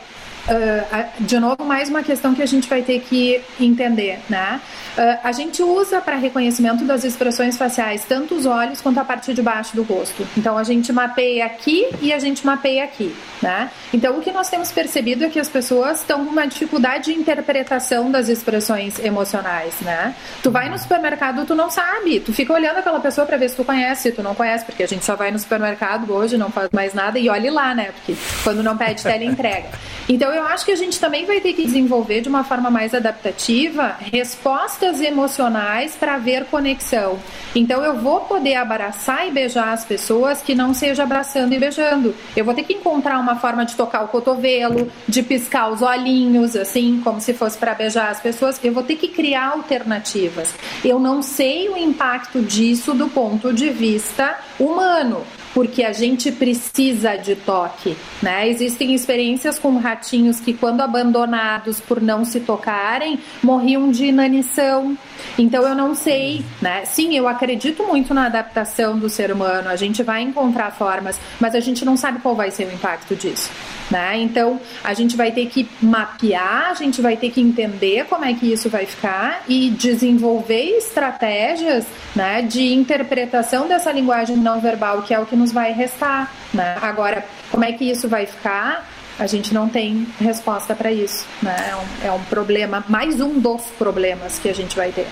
uh, de novo, mais uma questão que a gente vai ter que entender, né? Uh, a gente usa para reconhecimento das expressões faciais tanto os olhos quanto a parte de baixo do rosto. Então a gente mapeia aqui e a gente mapeia aqui, né? Então o que nós temos percebido é que as pessoas estão com uma dificuldade de interpretação das expressões emocionais, né? Tu vai no supermercado, tu não sabe, tu fica olhando aquela pessoa para ver se tu conhece, tu não conhece, porque a gente só vai no supermercado hoje, não faz mais nada e olhe lá, né? Porque quando não pede tela entrega. Então eu acho que a gente também vai ter que desenvolver de uma forma mais adaptativa respostas emocionais para ver conexão. Então eu vou poder abraçar e beijar as pessoas que não seja abraçando e beijando. Eu vou ter que encontrar uma forma de tocar o cotovelo, de piscar os olhinhos, assim, como se fosse para beijar as pessoas. Eu vou ter que criar alternativas. Eu não sei o impacto disso do ponto de vista humano porque a gente precisa de toque, né? Existem experiências com ratinhos que quando abandonados por não se tocarem, morriam de inanição. Então eu não sei, né? Sim, eu acredito muito na adaptação do ser humano. A gente vai encontrar formas, mas a gente não sabe qual vai ser o impacto disso. Né? Então, a gente vai ter que mapear, a gente vai ter que entender como é que isso vai ficar e desenvolver estratégias né, de interpretação dessa linguagem não verbal, que é o que nos vai restar. Né? Agora, como é que isso vai ficar? A gente não tem resposta para isso. Né? É, um, é um problema, mais um dos problemas que a gente vai ter.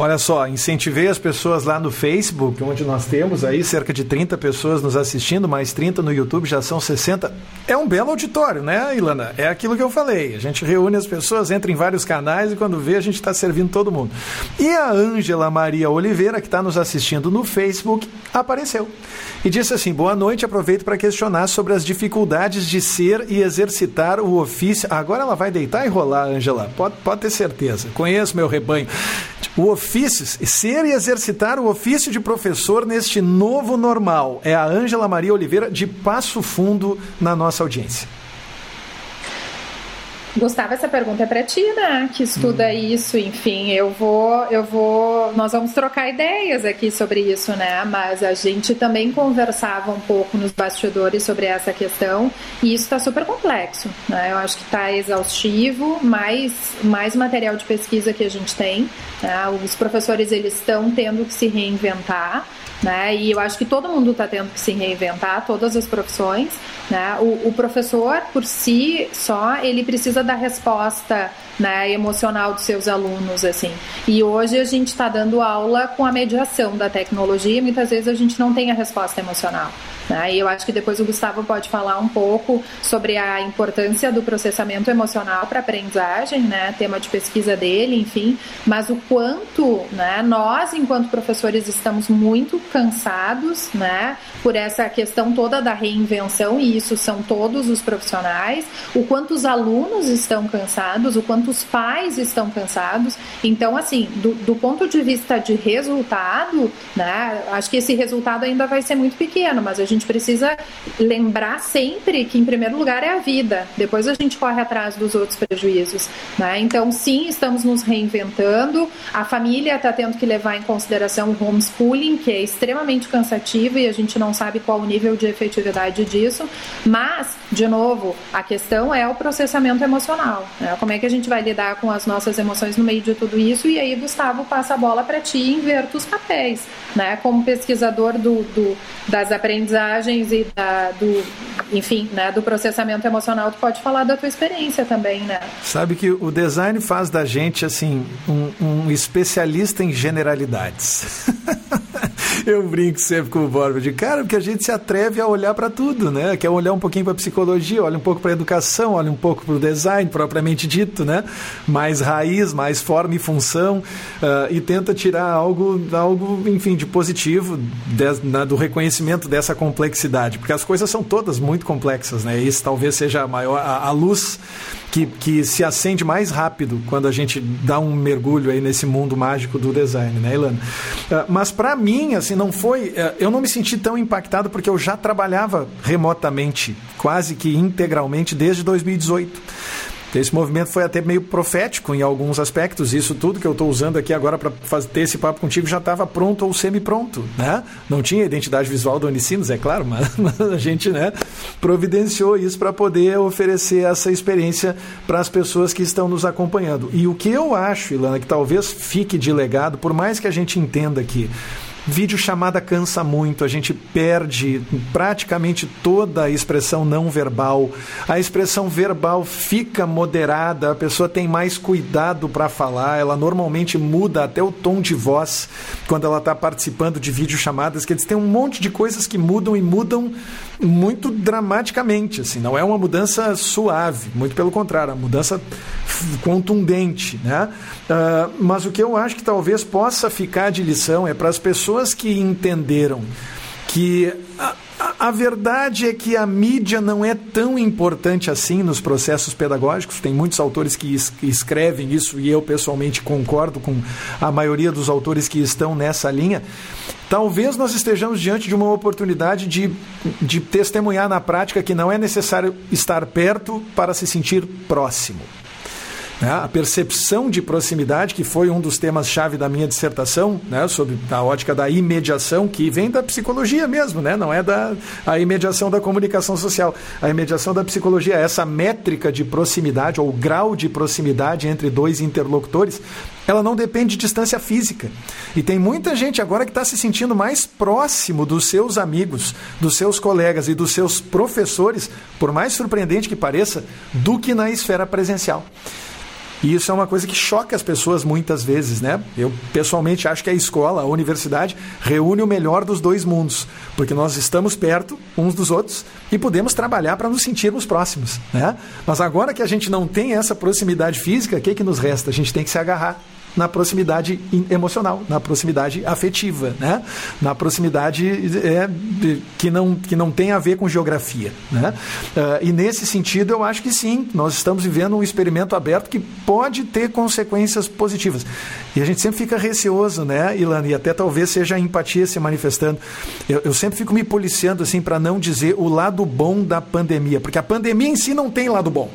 Olha só, incentivei as pessoas lá no Facebook, onde nós temos aí cerca de 30 pessoas nos assistindo, mais 30 no YouTube, já são 60. É um belo auditório, né, Ilana? É aquilo que eu falei. A gente reúne as pessoas, entra em vários canais e quando vê, a gente está servindo todo mundo. E a Ângela Maria Oliveira, que está nos assistindo no Facebook, apareceu. E disse assim: boa noite, aproveito para questionar sobre as dificuldades de ser e exercitar o ofício. Agora ela vai deitar e rolar, Ângela. Pode, pode ter certeza. Conheço meu rebanho. O ofício, ser e exercitar o ofício de professor neste novo normal. É a Ângela Maria Oliveira de Passo Fundo na nossa audiência. Gustavo, essa pergunta é para ti, né? Que estuda hum. isso, enfim, eu vou, eu vou, nós vamos trocar ideias aqui sobre isso, né? Mas a gente também conversava um pouco nos bastidores sobre essa questão e isso está super complexo, né? Eu acho que está exaustivo, mais, mais material de pesquisa que a gente tem, né? Os professores eles estão tendo que se reinventar né? E eu acho que todo mundo está tendo que se reinventar, todas as profissões, né? O, o, professor por si só ele precisa dar resposta né, emocional dos seus alunos, assim. E hoje a gente está dando aula com a mediação da tecnologia, e muitas vezes a gente não tem a resposta emocional. Né? E eu acho que depois o Gustavo pode falar um pouco sobre a importância do processamento emocional para aprendizagem, né? tema de pesquisa dele, enfim, mas o quanto né, nós, enquanto professores, estamos muito cansados né, por essa questão toda da reinvenção, e isso são todos os profissionais, o quanto os alunos estão cansados, o quanto os pais estão cansados. Então, assim, do, do ponto de vista de resultado, né, acho que esse resultado ainda vai ser muito pequeno, mas a gente gente precisa lembrar sempre que, em primeiro lugar, é a vida, depois a gente corre atrás dos outros prejuízos. Né? Então, sim, estamos nos reinventando, a família está tendo que levar em consideração o homeschooling, que é extremamente cansativo e a gente não sabe qual o nível de efetividade disso, mas, de novo, a questão é o processamento emocional. Né? Como é que a gente vai lidar com as nossas emoções no meio de tudo isso? E aí, Gustavo, passa a bola para ti e inverta os papéis. Né? Como pesquisador do, do das aprendizagens aprendizagens e da, do, enfim, né, do processamento emocional, tu pode falar da tua experiência também, né? Sabe que o design faz da gente, assim, um, um especialista em generalidades. Eu brinco sempre com o Borba de cara, porque a gente se atreve a olhar para tudo, né? Quer olhar um pouquinho para psicologia, olha um pouco para educação, olha um pouco para o design propriamente dito, né? Mais raiz, mais forma e função, uh, e tenta tirar algo, algo, enfim, de positivo de, na, do reconhecimento dessa complexidade, porque as coisas são todas muito complexas, né? Isso talvez seja a maior a, a luz que, que se acende mais rápido quando a gente dá um mergulho aí nesse mundo mágico do design, né, Ilana? Uh, mas para mim, assim, não foi. Uh, eu não me senti tão impactado porque eu já trabalhava remotamente, quase que integralmente desde 2018. Esse movimento foi até meio profético em alguns aspectos. Isso tudo que eu estou usando aqui agora para ter esse papo contigo já estava pronto ou semi-pronto, né? Não tinha identidade visual do Unicinos, é claro, mas, mas a gente, né, providenciou isso para poder oferecer essa experiência para as pessoas que estão nos acompanhando. E o que eu acho, Ilana, que talvez fique de legado, por mais que a gente entenda que Vídeo chamada cansa muito, a gente perde praticamente toda a expressão não verbal. A expressão verbal fica moderada, a pessoa tem mais cuidado para falar, ela normalmente muda até o tom de voz quando ela está participando de videochamadas, que eles têm um monte de coisas que mudam e mudam muito dramaticamente, assim, não é uma mudança suave, muito pelo contrário, é uma mudança contundente, né? Uh, mas o que eu acho que talvez possa ficar de lição é para as pessoas que entenderam que a, a, a, verdade é que a mídia não é tão importante assim nos processos pedagógicos. Tem muitos autores que, es, que escrevem isso e eu pessoalmente concordo com a maioria dos autores que estão nessa linha. Talvez nós estejamos diante de uma oportunidade de, de testemunhar na prática que não é necessário estar perto para se sentir próximo. Né? A percepção de proximidade, que foi um dos temas-chave da minha dissertação, né? sobre a ótica da imediação, que vem da psicologia mesmo, né? não é da a imediação da comunicação social. A imediação da psicologia é essa métrica de proximidade, ou grau de proximidade entre dois interlocutores, ela não depende de distância física. E tem muita gente agora que está se sentindo mais próximo dos seus amigos, dos seus colegas e dos seus professores, por mais surpreendente que pareça, do que na esfera presencial. E isso é uma coisa que choca as pessoas muitas vezes, né? Eu pessoalmente acho que a escola, a universidade, reúne o melhor dos dois mundos, porque nós estamos perto uns dos outros e podemos trabalhar para nos sentirmos próximos, né? Mas agora que a gente não tem essa proximidade física, o que, que nos resta? A gente tem que se agarrar na proximidade emocional, na proximidade afetiva, né? na proximidade é, que, não, que não tem a ver com geografia. Né? Uh, e nesse sentido, eu acho que sim, nós estamos vivendo um experimento aberto que pode ter consequências positivas. E a gente sempre fica receoso, né, Ilana? E até talvez seja a empatia se manifestando. Eu, eu sempre fico me policiando assim para não dizer o lado bom da pandemia, porque a pandemia em si não tem lado bom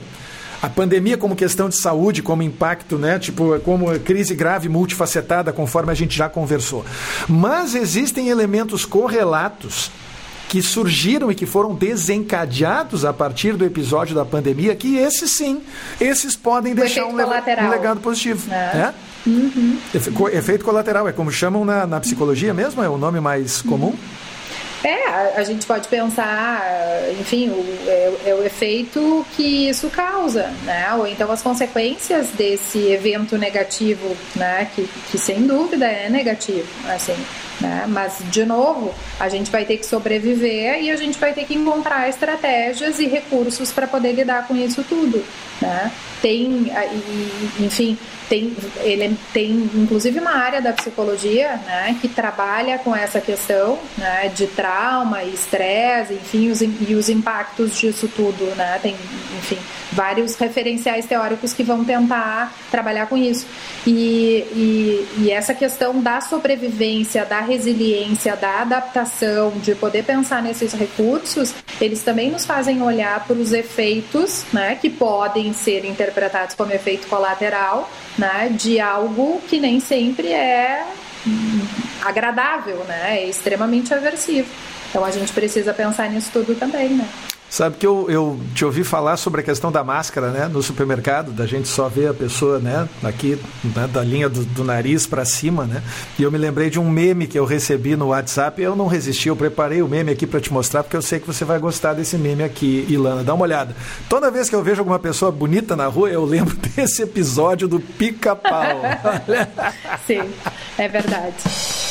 a pandemia como questão de saúde, como impacto, né? Tipo, como crise grave multifacetada, conforme a gente já conversou. Mas existem elementos correlatos que surgiram e que foram desencadeados a partir do episódio da pandemia, que esses sim, esses podem deixar um, um, legado positivo. É. Né? Uhum. Efeito colateral, é como chamam na, na psicologia mesmo? É o nome mais comum? Uhum. É, a, gente pode pensar, enfim, o, é, é, o efeito que isso causa, né? Ou então as consequências desse evento negativo, né? Que, que sem dúvida é negativo, assim. Né? Mas, de novo, a gente vai ter que sobreviver e a gente vai ter que encontrar estratégias e recursos para poder lidar com isso tudo. Né? Tem, enfim, tem, ele tem inclusive uma área da psicologia né, que trabalha com essa questão né, de trauma e estresse, enfim, os, e os impactos disso tudo. Né? Tem, enfim, vários referenciais teóricos que vão tentar trabalhar com isso. E, e, e essa questão da sobrevivência, da resiliência, da adaptação, de poder pensar nesses recursos, eles também nos fazem olhar para os efeitos né, que podem ser interpretados como efeito colateral né, de algo que nem sempre é agradável, né, é extremamente aversivo. Então a gente precisa pensar nisso tudo também, né? Sabe que eu, eu te ouvi falar sobre a questão da máscara, né? No supermercado, da gente só ver a pessoa, né? Aqui, né, da linha do, do nariz para cima, né? E eu me lembrei de um meme que eu recebi no WhatsApp. Eu não resisti, eu preparei o meme aqui para te mostrar, porque eu sei que você vai gostar desse meme aqui, Ilana. Dá uma olhada. Toda vez que eu vejo alguma pessoa bonita na rua, eu lembro desse episódio do pica-pau. Sim, é verdade.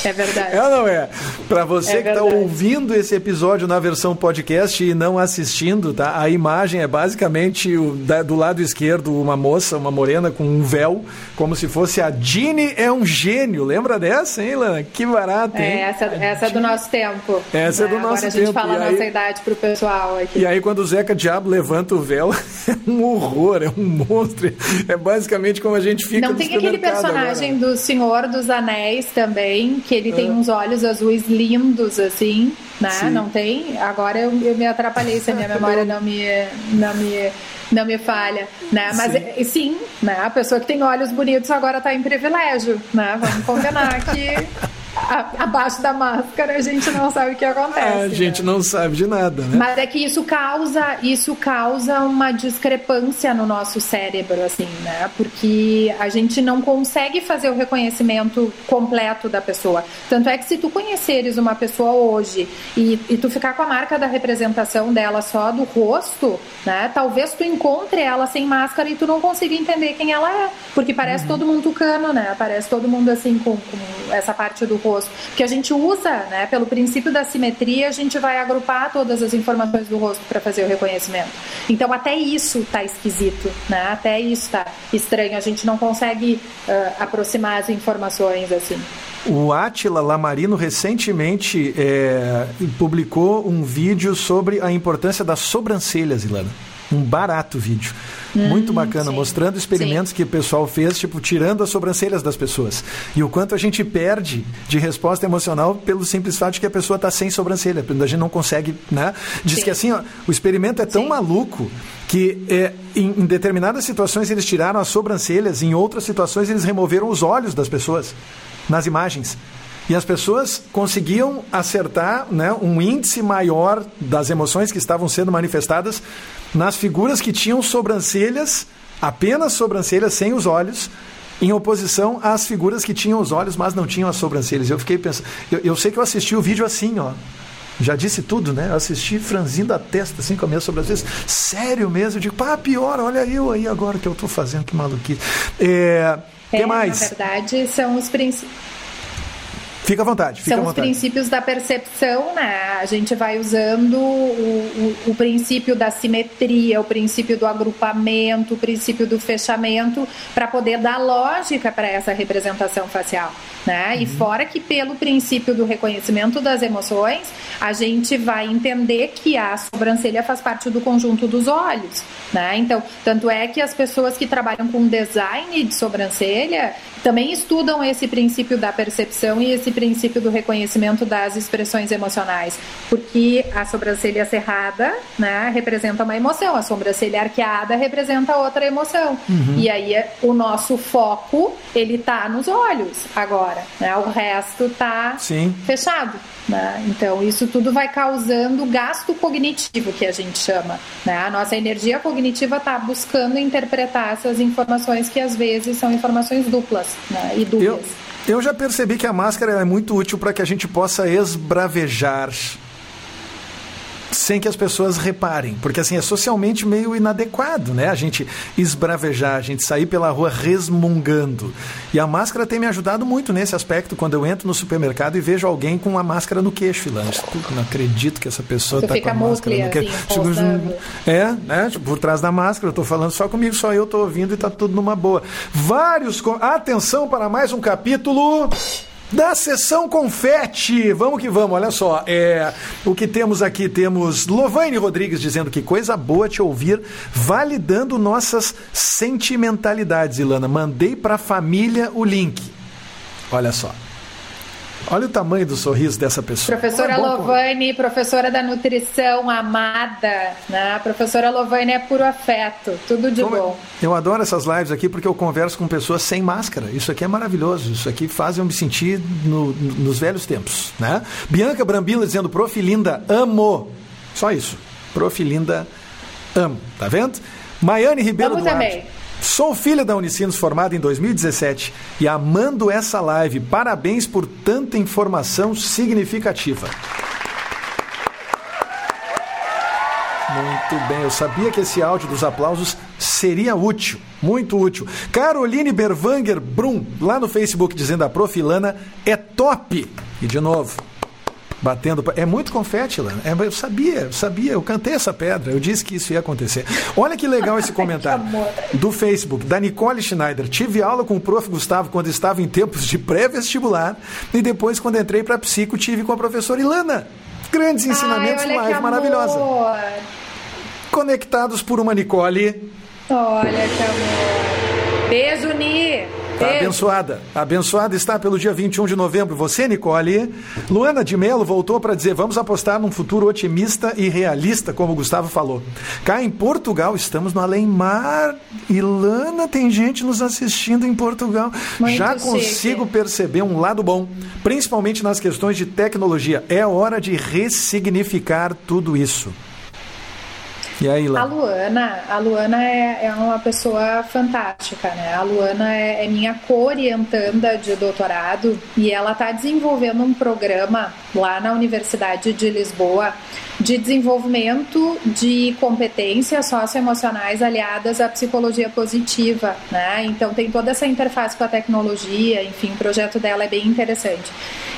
É verdade. É ou não é? Para você é que está ouvindo esse episódio na versão podcast e não assistindo, tá? A imagem é basicamente o, da, do lado esquerdo uma moça, uma morena com um véu, como se fosse a Dini é um gênio. Lembra dessa, hein, Lana? Que barato, hein? É, essa, essa é do nosso tempo. Essa né? é do nosso tempo. Agora a gente fala a nossa idade pro pessoal aqui. E aí quando o Zeca Diabo levanta o véu, é um horror, é um monstro. É basicamente como a gente fica Não tem aquele personagem agora. do Senhor dos Anéis também, que ele tem é. uns olhos azuis lindos, assim, né? Sim. Não tem? Agora eu, eu me atrapalhei se a minha memória não me, não me Não me falha, né? Mas sim, sim né? A pessoa que tem olhos bonitos agora está em privilégio, né? Vamos combinar que abaixo da máscara a gente não sabe o que acontece. A gente né? não sabe de nada, né? Mas é que isso causa, isso causa uma discrepância no nosso cérebro, assim, né? Porque a gente não consegue fazer o reconhecimento completo da pessoa. Tanto é que se tu conheceres uma pessoa hoje e, e tu ficar com a marca da representação dela só do rosto, né? Talvez tu encontre ela sem máscara e tu não consiga entender quem ela é. Porque parece uhum. todo mundo tucano, né? Parece todo mundo assim com, com essa parte do rosto. Que a gente usa, né, pelo princípio da simetria, a gente vai agrupar todas as informações do rosto para fazer o reconhecimento. Então, até isso tá esquisito, né? Até isso tá estranho. A gente não consegue uh, aproximar as informações assim. O Atila Lamarino recentemente é, publicou um vídeo sobre a importância das sobrancelhas, Ilana. Um barato vídeo. Hum, Muito bacana, sim, mostrando experimentos sim. que o pessoal fez, tipo, tirando as sobrancelhas das pessoas. E o quanto a gente perde de resposta emocional pelo simples fato de que a pessoa está sem sobrancelha. A gente não consegue, né? Diz sim. que assim, ó, o experimento é tão maluco que é, em, em determinadas situações eles tiraram as sobrancelhas, em outras situações eles removeram os olhos das pessoas nas imagens. E as pessoas conseguiam acertar né, um índice maior das emoções que estavam sendo manifestadas nas figuras que tinham sobrancelhas, apenas sobrancelhas, sem os olhos, em oposição às figuras que tinham os olhos, mas não tinham as sobrancelhas. Eu fiquei pensando. Eu, eu sei que eu assisti o vídeo assim, ó. Já disse tudo, né? Eu assisti franzindo a testa, assim, com a minha sobrancelha. Sério mesmo? Eu digo, pá, pior, olha eu aí agora que eu tô fazendo, que maluquice. É, é, que mais? Na verdade, são os princípios Fica à vontade. Fica São à vontade. os princípios da percepção, né? A gente vai usando o, o, o, princípio da simetria, o princípio do agrupamento, o princípio do fechamento, para poder dar lógica para essa representação facial. Né? Uhum. E fora que pelo princípio do reconhecimento das emoções, a gente vai entender que a sobrancelha faz parte do conjunto dos olhos. Né? Então, tanto é que as pessoas que trabalham com design de sobrancelha também estudam esse princípio da percepção e esse princípio do reconhecimento das expressões emocionais, porque a sobrancelha cerrada, né, representa uma emoção, a sobrancelha arqueada representa outra emoção. Uhum. E aí o nosso foco, ele tá nos olhos agora, né? O resto tá Sim. fechado. Né? Então, isso tudo vai causando gasto cognitivo, que a gente chama. Né? A nossa energia cognitiva está buscando interpretar essas informações que às vezes são informações duplas né? e dúbias. Eu, eu já percebi que a máscara é muito útil para que a gente possa esbravejar sem que as pessoas reparem, porque assim é socialmente meio inadequado, né? A gente esbravejar, a gente sair pela rua resmungando. E a máscara tem me ajudado muito nesse aspecto quando eu entro no supermercado e vejo alguém com uma máscara no queixo, Filante. Não acredito que essa pessoa está com a máscara no queixo. Assim, é, né? Tipo, por trás da máscara, eu estou falando só comigo, só eu estou ouvindo e está tudo numa boa. Vários. Atenção para mais um capítulo da sessão confete. Vamos que vamos, olha só. É, o que temos aqui, temos Lovaine Rodrigues dizendo que coisa boa te ouvir, validando nossas sentimentalidades, Ilana. Mandei para a família o link. Olha só. Olha o tamanho do sorriso dessa pessoa. Professora é Lovane, professora da nutrição amada, né? A professora Lovane é puro afeto, tudo de Como bom. Eu adoro essas lives aqui porque eu converso com pessoas sem máscara. Isso aqui é maravilhoso. Isso aqui faz eu me sentir no, nos velhos tempos, né? Bianca Brambila dizendo, Profilinda, amo. Só isso. Profilinda, amo. Tá vendo? Maiane Ribeiro amo Duarte. também. Sou filha da Unicinos, formada em 2017 e amando essa live. Parabéns por tanta informação significativa. Muito bem, eu sabia que esse áudio dos aplausos seria útil, muito útil. Caroline Berwanger Brum, lá no Facebook, dizendo a profilana é top. E de novo, batendo. É muito confete, Lana. É, eu sabia, eu sabia, eu cantei essa pedra, eu disse que isso ia acontecer. Olha que legal esse comentário do Facebook, da Nicole Schneider. Tive aula com o prof. Gustavo quando estava em tempos de pré-vestibular e depois, quando entrei para psico, tive com a professora Ilana. Grandes ensinamentos Ai, live, maravilhosa. Conectados por uma Nicole. Olha que amor. Beijo, Ni. Tá abençoada. Abençoada está pelo dia 21 de novembro. Você, Nicole. Luana de Melo voltou para dizer: vamos apostar num futuro otimista e realista, como o Gustavo falou. Cá em Portugal, estamos no além-mar. E Lana, tem gente nos assistindo em Portugal. Muito Já consigo chique. perceber um lado bom, principalmente nas questões de tecnologia. É hora de ressignificar tudo isso. E aí? A Luana, a Luana é, é uma pessoa fantástica, né? A Luana é, é minha co-orientanda de doutorado e ela está desenvolvendo um programa lá na Universidade de Lisboa de desenvolvimento de competências socioemocionais aliadas à psicologia positiva, né? Então tem toda essa interface com a tecnologia, enfim, o projeto dela é bem interessante.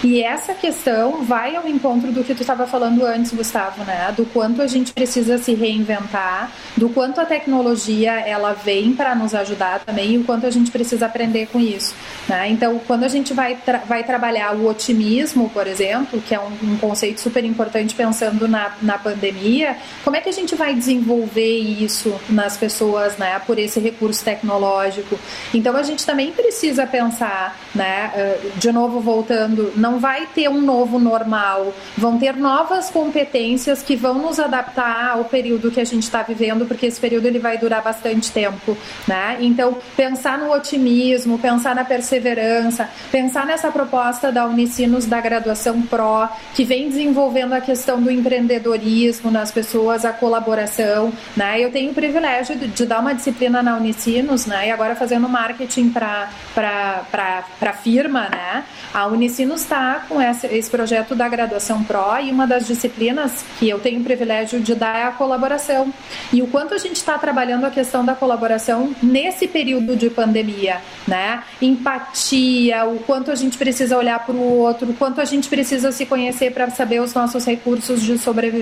E essa questão vai ao encontro do que tu estava falando antes, Gustavo, né? Do quanto a gente precisa se reinventar, do quanto a tecnologia ela vem para nos ajudar também e o quanto a gente precisa aprender com isso, né? Então, quando a gente vai, tra vai trabalhar o otimismo, por exemplo, que é um, um conceito super importante pensando na, na pandemia, como é que a gente vai desenvolver isso nas pessoas, né? Por esse recurso tecnológico. Então, a gente também precisa pensar, né? De novo, voltando, não vai ter um novo normal, vão ter novas competências que vão nos adaptar ao período que a gente está vivendo, porque esse período ele vai durar bastante tempo, né? Então, pensar no otimismo, pensar na perseverança, pensar nessa proposta da Unicinos da graduação Pro, que vem desenvolvendo a questão do empreendedorismo nas pessoas, a colaboração, né? Eu tenho o privilégio de, de dar uma disciplina na Unicinos, né? E agora fazendo marketing para para firma, né? A Unicinos está com esse, esse projeto da graduação Pro e uma das disciplinas que eu tenho o privilégio de dar é a colaboração. E o quanto a gente está trabalhando a questão da colaboração nesse período de pandemia, né? Empatia, o quanto a gente precisa olhar para o outro, o quanto a gente precisa se conhecer para saber os nossos recursos de sobrevivência,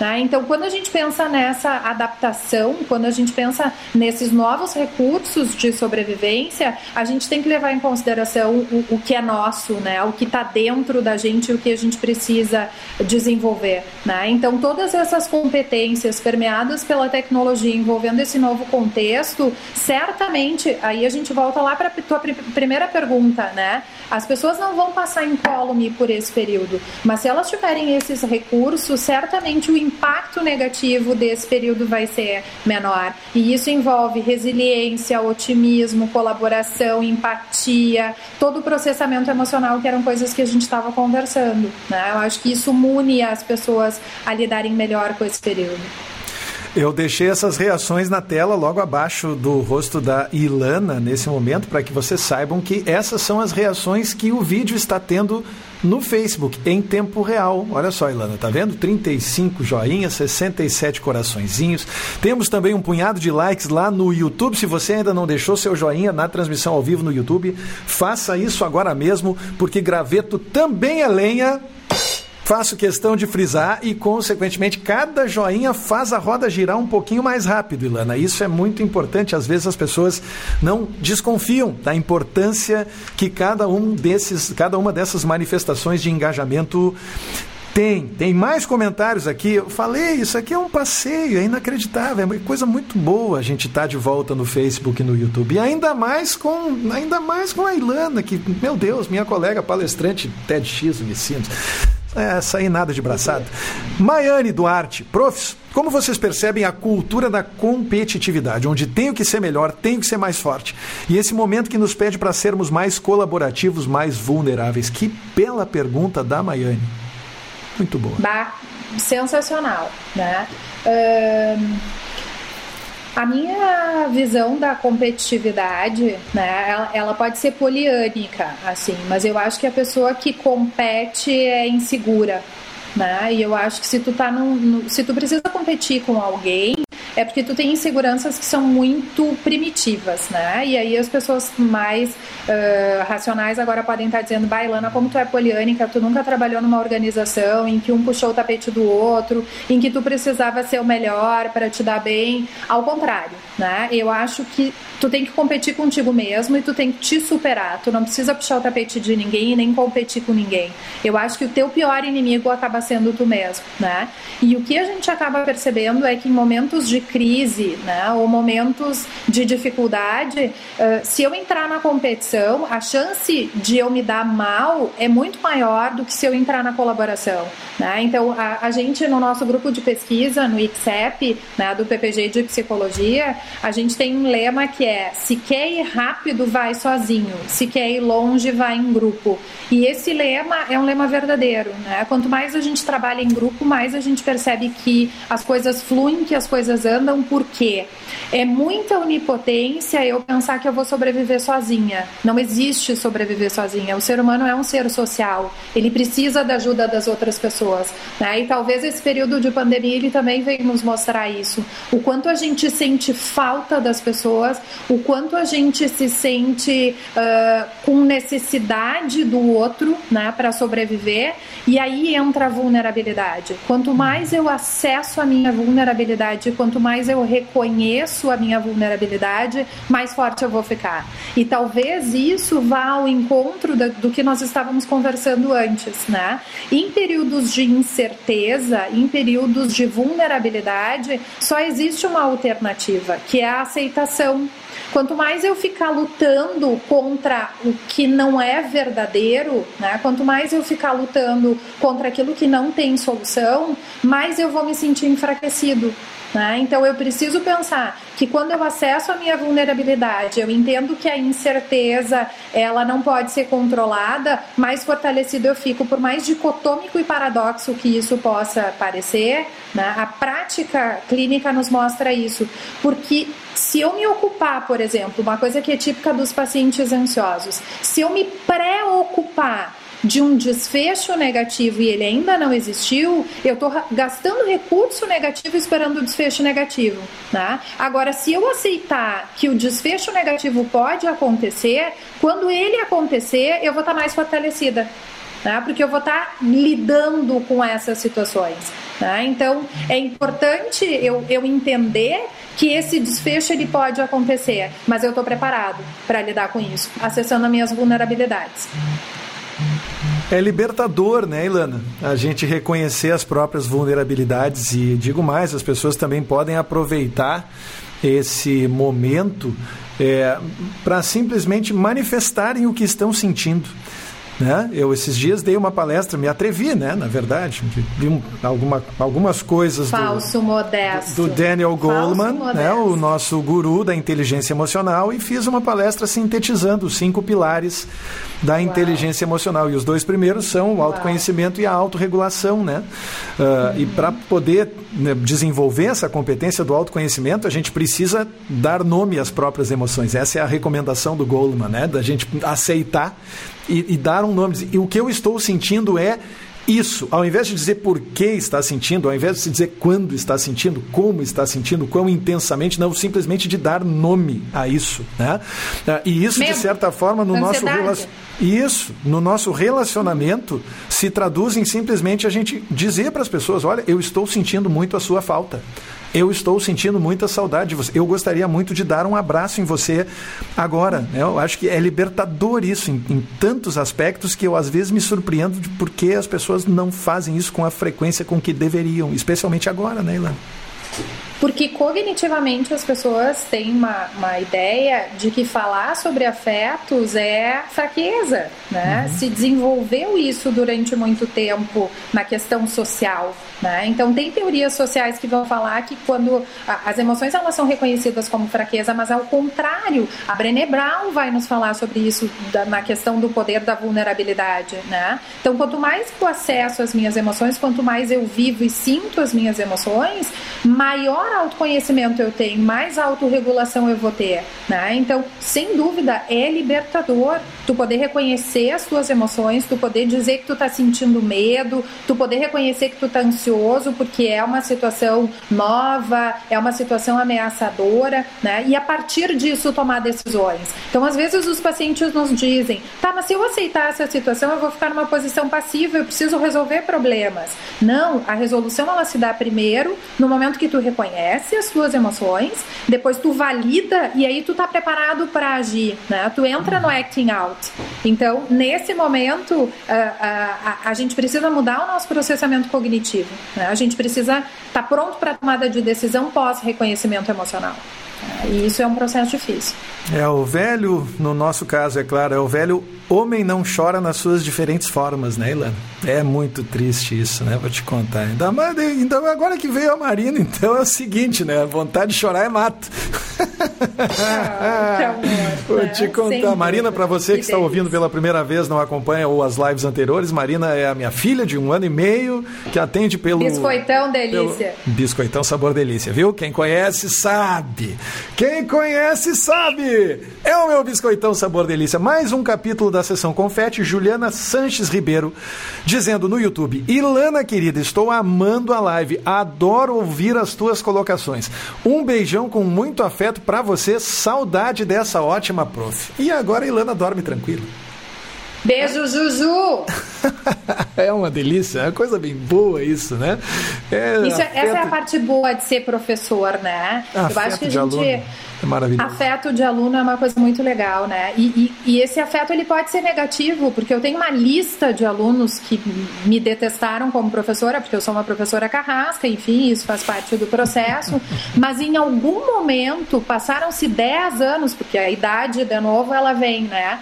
né? Então, quando a gente pensa nessa adaptação, quando a gente pensa nesses novos recursos de sobrevivência, a gente tem que levar em consideração o, o que é nosso, né? O que que está dentro da gente e o que a gente precisa desenvolver. Né? Então, todas essas competências permeadas pela tecnologia envolvendo esse novo contexto, certamente, aí a gente volta lá para a tua primeira pergunta, né? As pessoas não vão passar incólume por esse período, mas se elas tiverem esses recursos, certamente o impacto negativo desse período vai ser menor. E isso envolve resiliência, otimismo, colaboração, empatia, todo o processamento emocional que eram coisas que a gente estava conversando. Né? Eu acho que isso une as pessoas a lidarem melhor com esse período. Eu deixei essas reações na tela logo abaixo do rosto da Ilana nesse momento para que vocês saibam que essas são as reações que o vídeo está tendo no Facebook em tempo real. Olha só, Ilana, tá vendo? 35 joinhas, 67 coraçõezinhos. Temos também um punhado de likes lá no YouTube. Se você ainda não deixou seu joinha na transmissão ao vivo no YouTube, faça isso agora mesmo, porque graveto também é lenha Faço questão de frisar e, consequentemente, cada joinha faz a roda girar um pouquinho mais rápido, Ilana. Isso é muito importante. Às vezes as pessoas não desconfiam da importância que cada um desses, cada uma dessas manifestações de engajamento tem, tem mais comentários aqui. Eu falei, isso aqui é um passeio, é inacreditável, é uma coisa muito boa a gente estar tá de volta no Facebook e no YouTube. E ainda mais com, ainda mais com a Ilana, que, meu Deus, minha colega palestrante TEDx Unicinos. É, sair nada de braçada. Maiane Duarte, profs, como vocês percebem a cultura da competitividade, onde tenho que ser melhor, tenho que ser mais forte. E esse momento que nos pede para sermos mais colaborativos, mais vulneráveis. Que bela pergunta da Maiane. Muito boa. Bah, sensacional, né? A minha visão da competitividade, né, ela, ela, pode ser poliânica, assim, mas eu acho que a pessoa que compete é insegura, né? E eu acho que se tu tá num, no, se tu precisa competir com alguém, é porque tu tem inseguranças que são muito primitivas, né? E aí as pessoas mais uh, racionais agora podem estar dizendo, Bailana, como tu é poliânica, tu nunca trabalhou numa organização em que um puxou o tapete do outro, em que tu precisava ser o melhor para te dar bem. Ao contrário, né? Eu acho que tu tem que competir contigo mesmo e tu tem que te superar. Tu não precisa puxar o tapete de ninguém e nem competir com ninguém. Eu acho que o teu pior inimigo acaba sendo tu mesmo, né? E o que a gente acaba percebendo é que em momentos de crise, né, ou momentos de dificuldade, uh, se eu entrar na competição, a chance de eu me dar mal é muito maior do que se eu entrar na colaboração. Né? Então, a, a gente no nosso grupo de pesquisa, no ICSEP, né, do PPG de Psicologia, a gente tem um lema que é: se quer ir rápido, vai sozinho, se quer ir longe, vai em grupo. E esse lema é um lema verdadeiro. Né? Quanto mais a gente trabalha em grupo, mais a gente percebe que as coisas fluem, que as coisas andam, porque é muita onipotência eu pensar que eu vou sobreviver sozinha. Não existe sobreviver sozinha. O ser humano é um ser social, ele precisa da ajuda das outras pessoas. Né? E talvez esse período de pandemia ele também venha nos mostrar isso. O quanto a gente sente falta das pessoas, o quanto a gente se sente uh, com necessidade do outro né, para sobreviver. E aí entra a vulnerabilidade. Quanto mais eu acesso a minha vulnerabilidade, quanto mais eu reconheço a minha vulnerabilidade, mais forte eu vou ficar. E talvez isso vá ao encontro do que nós estávamos conversando antes, né? Em períodos de incerteza, em períodos de vulnerabilidade, só existe uma alternativa, que é a aceitação Quanto mais eu ficar lutando contra o que não é verdadeiro, né? Quanto mais eu ficar lutando contra aquilo que não tem solução, mais eu vou me sentir enfraquecido. Né? Então eu preciso pensar que quando eu acesso a minha vulnerabilidade, eu entendo que a incerteza ela não pode ser controlada, mais fortalecido eu fico, por mais dicotômico e paradoxo que isso possa parecer, né? a prática clínica nos mostra isso, porque se eu me ocupar, por exemplo, uma coisa que é típica dos pacientes ansiosos, se eu me preocupar de um desfecho negativo e ele ainda não existiu, eu estou gastando recurso negativo esperando o desfecho negativo. Né? Agora, se eu aceitar que o desfecho negativo pode acontecer, quando ele acontecer, eu vou estar tá mais fortalecida. Né? Porque eu vou estar tá lidando com essas situações. Né? Então, é importante eu, eu entender que esse desfecho ele pode acontecer, mas eu estou preparado para lidar com isso, acessando as minhas vulnerabilidades. É libertador, né, Ilana? A gente reconhecer as próprias vulnerabilidades e, digo mais, as pessoas também podem aproveitar esse momento é, para simplesmente manifestarem o que estão sentindo. Né? Eu esses dias dei uma palestra, me atrevi, né? Na verdade, vi um, alguma, algumas coisas Falso do, modesto. do Daniel Goleman, né? O nosso guru da inteligência emocional, e fiz uma palestra sintetizando os cinco pilares da Uau. inteligência emocional. E os dois primeiros são o autoconhecimento Uau. e a autorregulação, né? Uh, uhum. E para poder né, desenvolver essa competência do autoconhecimento, a gente precisa dar nome às próprias emoções. Essa é a recomendação do Goleman, né? Da gente aceitar e, e dar um nome. E o que eu estou sentindo é isso, ao invés de dizer por que está sentindo, ao invés de dizer quando está sentindo, como está sentindo, quão intensamente, não, simplesmente de dar nome a isso. Né? Ah, e isso, Mesmo. de certa forma, no nosso. Isso, no nosso relacionamento, se traduz em simplesmente a gente dizer para as pessoas: olha, eu estou sentindo muito a sua falta. Eu estou sentindo muita saudade de você. Eu gostaria muito de dar um abraço em você agora. Né? Eu acho que é libertador isso em, em tantos aspectos que eu às vezes me surpreendo de por que as pessoas não fazem isso com a frequência com que deveriam, especialmente agora, né, Ilan? Porque cognitivamente as pessoas têm uma, uma ideia de que falar sobre afetos é fraqueza, né? Uhum. Se desenvolveu isso durante muito tempo na questão social, né? Então tem teorias sociais que vão falar que quando as emoções elas são reconhecidas como fraqueza, mas ao contrário, a Brené Brown vai nos falar sobre isso da, na questão do poder da vulnerabilidade, né? Então quanto mais eu acesso as minhas emoções, quanto mais eu vivo e sinto as minhas emoções, maior autoconhecimento eu tenho, mais autorregulação eu vou ter, né? Então, sem dúvida, é libertador tu poder reconhecer as tuas emoções, tu poder dizer que tu tá sentindo medo, tu poder reconhecer que tu tá ansioso porque é uma situação nova, é uma situação ameaçadora, né? E a partir disso tomar decisões. Então, às vezes os pacientes nos dizem: "Tá, mas se eu aceitar essa situação, eu vou ficar numa posição passiva, eu preciso resolver problemas". Não, a resolução ela se dá primeiro no momento que tu reconhece reconhece as tuas emoções, depois tu valida e aí tu tá preparado para agir, né? Tu entra no acting out. Então, nesse momento, a, a, a, a gente precisa mudar o nosso processamento cognitivo. Né? A gente precisa estar tá pronto para tomada de decisão pós reconhecimento emocional. E isso é um processo difícil. É o velho, no nosso caso, é claro, é o velho homem não chora nas suas diferentes formas, né, Ilana? É muito triste isso, né? Vou te contar. Ainda mais, então, agora que veio a Marina, então é o seguinte, né? A vontade de chorar é mato. Ah, amor, Vou né? te contar. Sem Marina, para você que, que está ouvindo pela primeira vez, não acompanha ou as lives anteriores, Marina é a minha filha de um ano e meio que atende pelo. Biscoitão Delícia. Pelo... Biscoitão Sabor Delícia, viu? Quem conhece sabe. Quem conhece sabe. É o meu Biscoitão Sabor Delícia. Mais um capítulo da sessão Confete, Juliana Sanches Ribeiro, dizendo no YouTube: Ilana querida, estou amando a live, adoro ouvir as tuas colocações. Um beijão com muito afeto para você, saudade dessa ótima prof. E agora Ilana dorme tranquilo. Beijo, Juju! é uma delícia, é uma coisa bem boa isso, né? É, isso, afeto... Essa é a parte boa de ser professor, né? Afeto Eu acho que a gente. Aluno é maravilhoso. Afeto de aluno é uma coisa muito legal, né? E, e, e, esse afeto ele pode ser negativo, porque eu tenho uma lista de alunos que me detestaram como professora, porque eu sou uma professora carrasca, enfim, isso faz parte do processo. mas em algum momento, passaram-se 10 anos, porque a idade, de novo, ela vem, né?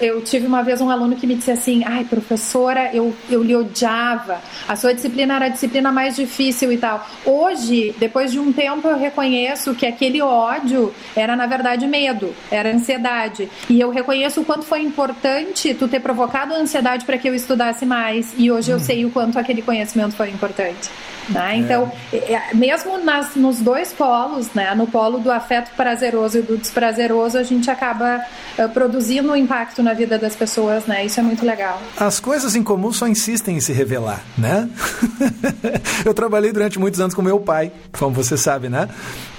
Eu tive uma vez um aluno que me disse assim: ai, professora, eu, eu lhe odiava, a sua disciplina era a disciplina mais difícil e tal. Hoje, depois de um tempo, eu reconheço que aquele ódio era na verdade medo, era ansiedade. E eu reconheço o quanto foi importante tu ter provocado a ansiedade para que eu estudasse mais. E hoje hum. eu sei o quanto aquele conhecimento foi importante. Né? Então, é. mesmo nas, nos dois polos, né? no polo do afeto prazeroso e do desprazeroso, a gente acaba uh, produzindo um impacto na vida das pessoas, né? Isso é muito legal. As coisas em comum só insistem em se revelar, né? eu trabalhei durante muitos anos com meu pai, como você sabe, né?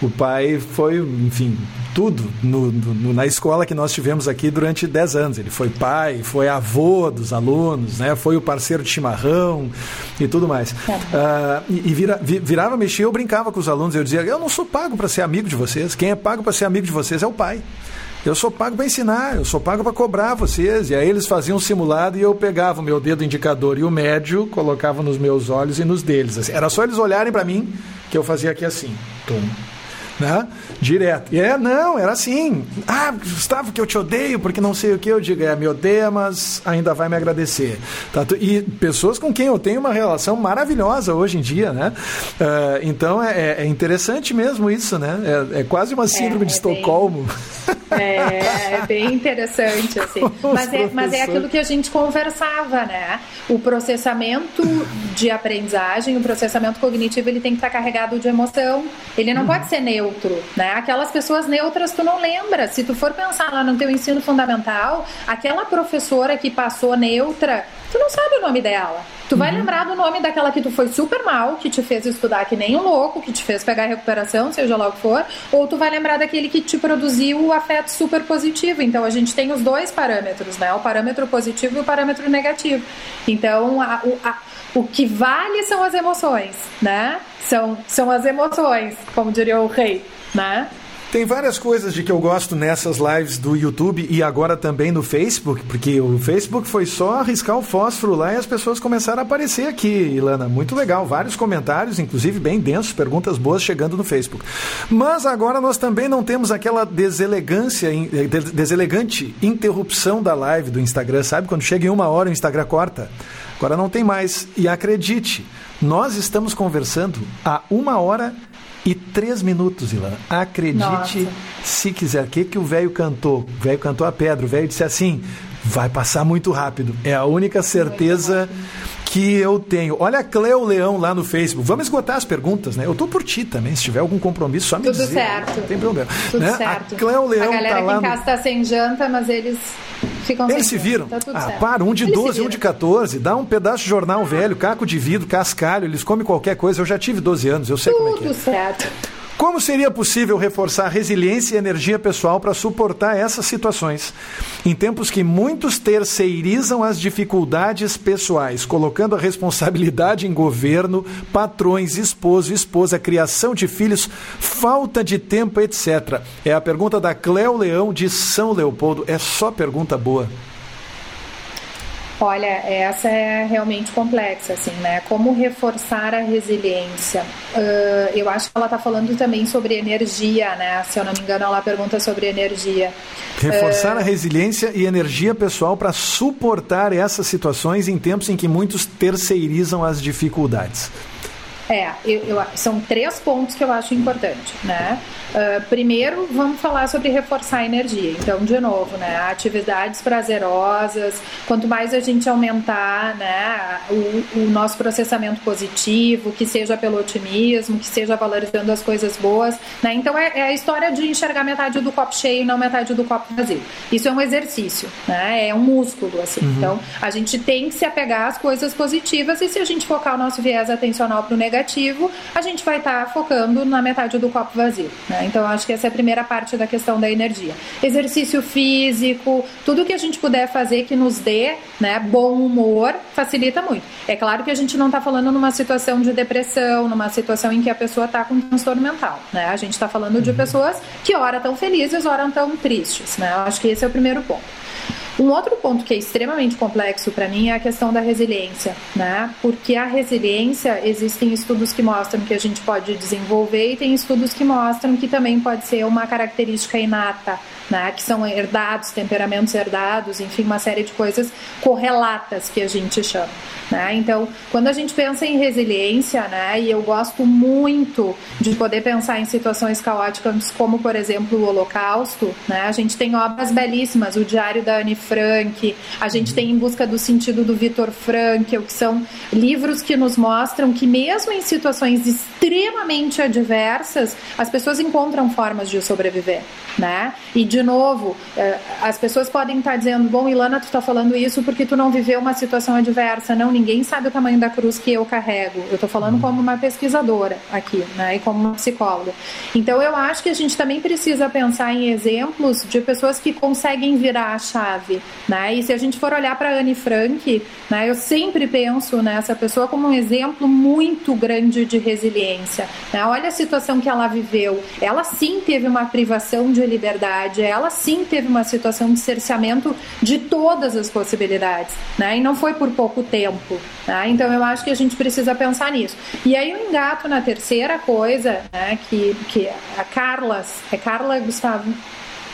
O pai foi, enfim, tudo no, no, na escola que nós tivemos aqui durante 10 anos. Ele foi pai, foi avô dos alunos, né? foi o parceiro de chimarrão e tudo mais. Uh, e, vira, virava, mexia, eu brincava com os alunos, eu dizia, eu não sou pago para ser amigo de vocês, quem é pago para ser amigo de vocês é o pai. Eu sou pago para ensinar, eu sou pago para cobrar vocês. E aí eles faziam um simulado e eu pegava o meu dedo indicador e o médio, colocava nos meus olhos e nos deles. Assim. Era só eles olharem para mim que eu fazia aqui assim. Tum, né? Direto. E é, não, era assim. Ah, Gustavo, que eu te odeio, porque não sei o que. Eu digo, é, me odeia, mas ainda vai me agradecer. Tá? E pessoas com quem eu tenho uma relação maravilhosa hoje em dia, né? Uh, então é, é, interessante mesmo isso, né? É, é quase uma síndrome é, de Estocolmo. Bem, é, é bem interessante, assim. Mas é, mas é aquilo que a gente conversava, né? O processamento de aprendizagem, o processamento cognitivo, ele tem que estar carregado de emoção. Ele não hum. pode ser neutro neutro, né? Aquelas pessoas neutras tu não lembra. Se tu for pensar lá no teu ensino fundamental, aquela professora que passou neutra, tu não sabe o nome dela. Tu vai uhum. lembrar do nome daquela que tu foi super mal, que te fez estudar que nem um louco, que te fez pegar recuperação, seja lá o que for, ou tu vai lembrar daquele que te produziu o afeto super positivo. Então a gente tem os dois parâmetros, né? O parâmetro positivo e o parâmetro negativo. Então a, a, o que vale são as emoções, né? São, são as emoções, como diria o rei, né? Tem várias coisas de que eu gosto nessas lives do YouTube e agora também no Facebook, porque o Facebook foi só arriscar o fósforo lá e as pessoas começaram a aparecer aqui, Ilana. Muito legal, vários comentários, inclusive bem densos, perguntas boas chegando no Facebook. Mas agora nós também não temos aquela deselegância, eh, deselegante interrupção da live do Instagram, sabe? Quando chega em uma hora o Instagram corta. Agora não tem mais. E acredite, nós estamos conversando há uma hora e três minutos, Ilan. Acredite Nossa. se quiser. O que, que o velho cantou? O velho cantou a pedra. O velho disse assim: vai passar muito rápido. É a única certeza que eu tenho. Olha a Cleo Leão lá no Facebook. Vamos esgotar as perguntas, né? Eu tô por ti também. Se tiver algum compromisso, só me Tudo dizer. Tudo certo. Não tem problema. Tudo né? certo. A Cleo Leão a galera tá lá aqui em casa no... tá sem janta, mas eles ficam Eles se viram. Tá ah, certo. para, um de eles 12, um de 14. Dá um pedaço de jornal velho, caco de vidro, cascalho. Eles comem qualquer coisa. Eu já tive 12 anos, eu sei Tudo como é que é. Tudo certo. Como seria possível reforçar resiliência e energia pessoal para suportar essas situações? Em tempos que muitos terceirizam as dificuldades pessoais, colocando a responsabilidade em governo, patrões, esposo, esposa, criação de filhos, falta de tempo, etc. É a pergunta da Cléo Leão de São Leopoldo. É só pergunta boa. Olha, essa é realmente complexa, assim, né? Como reforçar a resiliência? Uh, eu acho que ela está falando também sobre energia, né? Se eu não me engano, ela pergunta sobre energia. Reforçar uh, a resiliência e energia pessoal para suportar essas situações em tempos em que muitos terceirizam as dificuldades. É, eu, eu, são três pontos que eu acho importante, né? Uh, primeiro, vamos falar sobre reforçar a energia. Então, de novo, né? Atividades prazerosas. Quanto mais a gente aumentar, né? O, o nosso processamento positivo, que seja pelo otimismo, que seja valorizando as coisas boas, né? Então, é, é a história de enxergar metade do copo cheio, não metade do copo vazio. Isso é um exercício, né? É um músculo, assim. Uhum. Então, a gente tem que se apegar às coisas positivas e se a gente focar o nosso viés atencional para o negativo negativo, a gente vai estar tá focando na metade do copo vazio. Né? Então, acho que essa é a primeira parte da questão da energia. Exercício físico, tudo que a gente puder fazer que nos dê né, bom humor, facilita muito. É claro que a gente não está falando numa situação de depressão, numa situação em que a pessoa está com transtorno mental. Né? A gente está falando de uhum. pessoas que ora estão felizes, ora estão tristes. Né? Eu acho que esse é o primeiro ponto. Um outro ponto que é extremamente complexo para mim é a questão da resiliência, né? Porque a resiliência, existem estudos que mostram que a gente pode desenvolver e tem estudos que mostram que também pode ser uma característica inata né, que são herdados, temperamentos herdados, enfim, uma série de coisas correlatas que a gente chama. Né? Então, quando a gente pensa em resiliência, né, e eu gosto muito de poder pensar em situações caóticas, como por exemplo o Holocausto, né, a gente tem obras belíssimas, o Diário da Anne Frank, a gente tem Em Busca do Sentido do Viktor Frankl, que são livros que nos mostram que mesmo em situações extremamente adversas, as pessoas encontram formas de sobreviver, né? E de novo, é, as pessoas podem estar dizendo, bom, Ilana, tu está falando isso porque tu não viveu uma situação adversa. Não, ninguém sabe o tamanho da cruz que eu carrego. Eu estou falando como uma pesquisadora aqui, né, e como uma psicóloga. Então, eu acho que a gente também precisa pensar em exemplos de pessoas que conseguem virar a chave, né? E se a gente for olhar para Anne Frank, né, eu sempre penso nessa pessoa como um exemplo muito grande de resiliência. Né? Olha a situação que ela viveu. Ela sim teve uma privação de liberdade ela sim teve uma situação de cerceamento de todas as possibilidades, né? E não foi por pouco tempo, né? Então eu acho que a gente precisa pensar nisso. E aí eu engato na terceira coisa, né? Que, que a Carlas, é Carla Gustavo?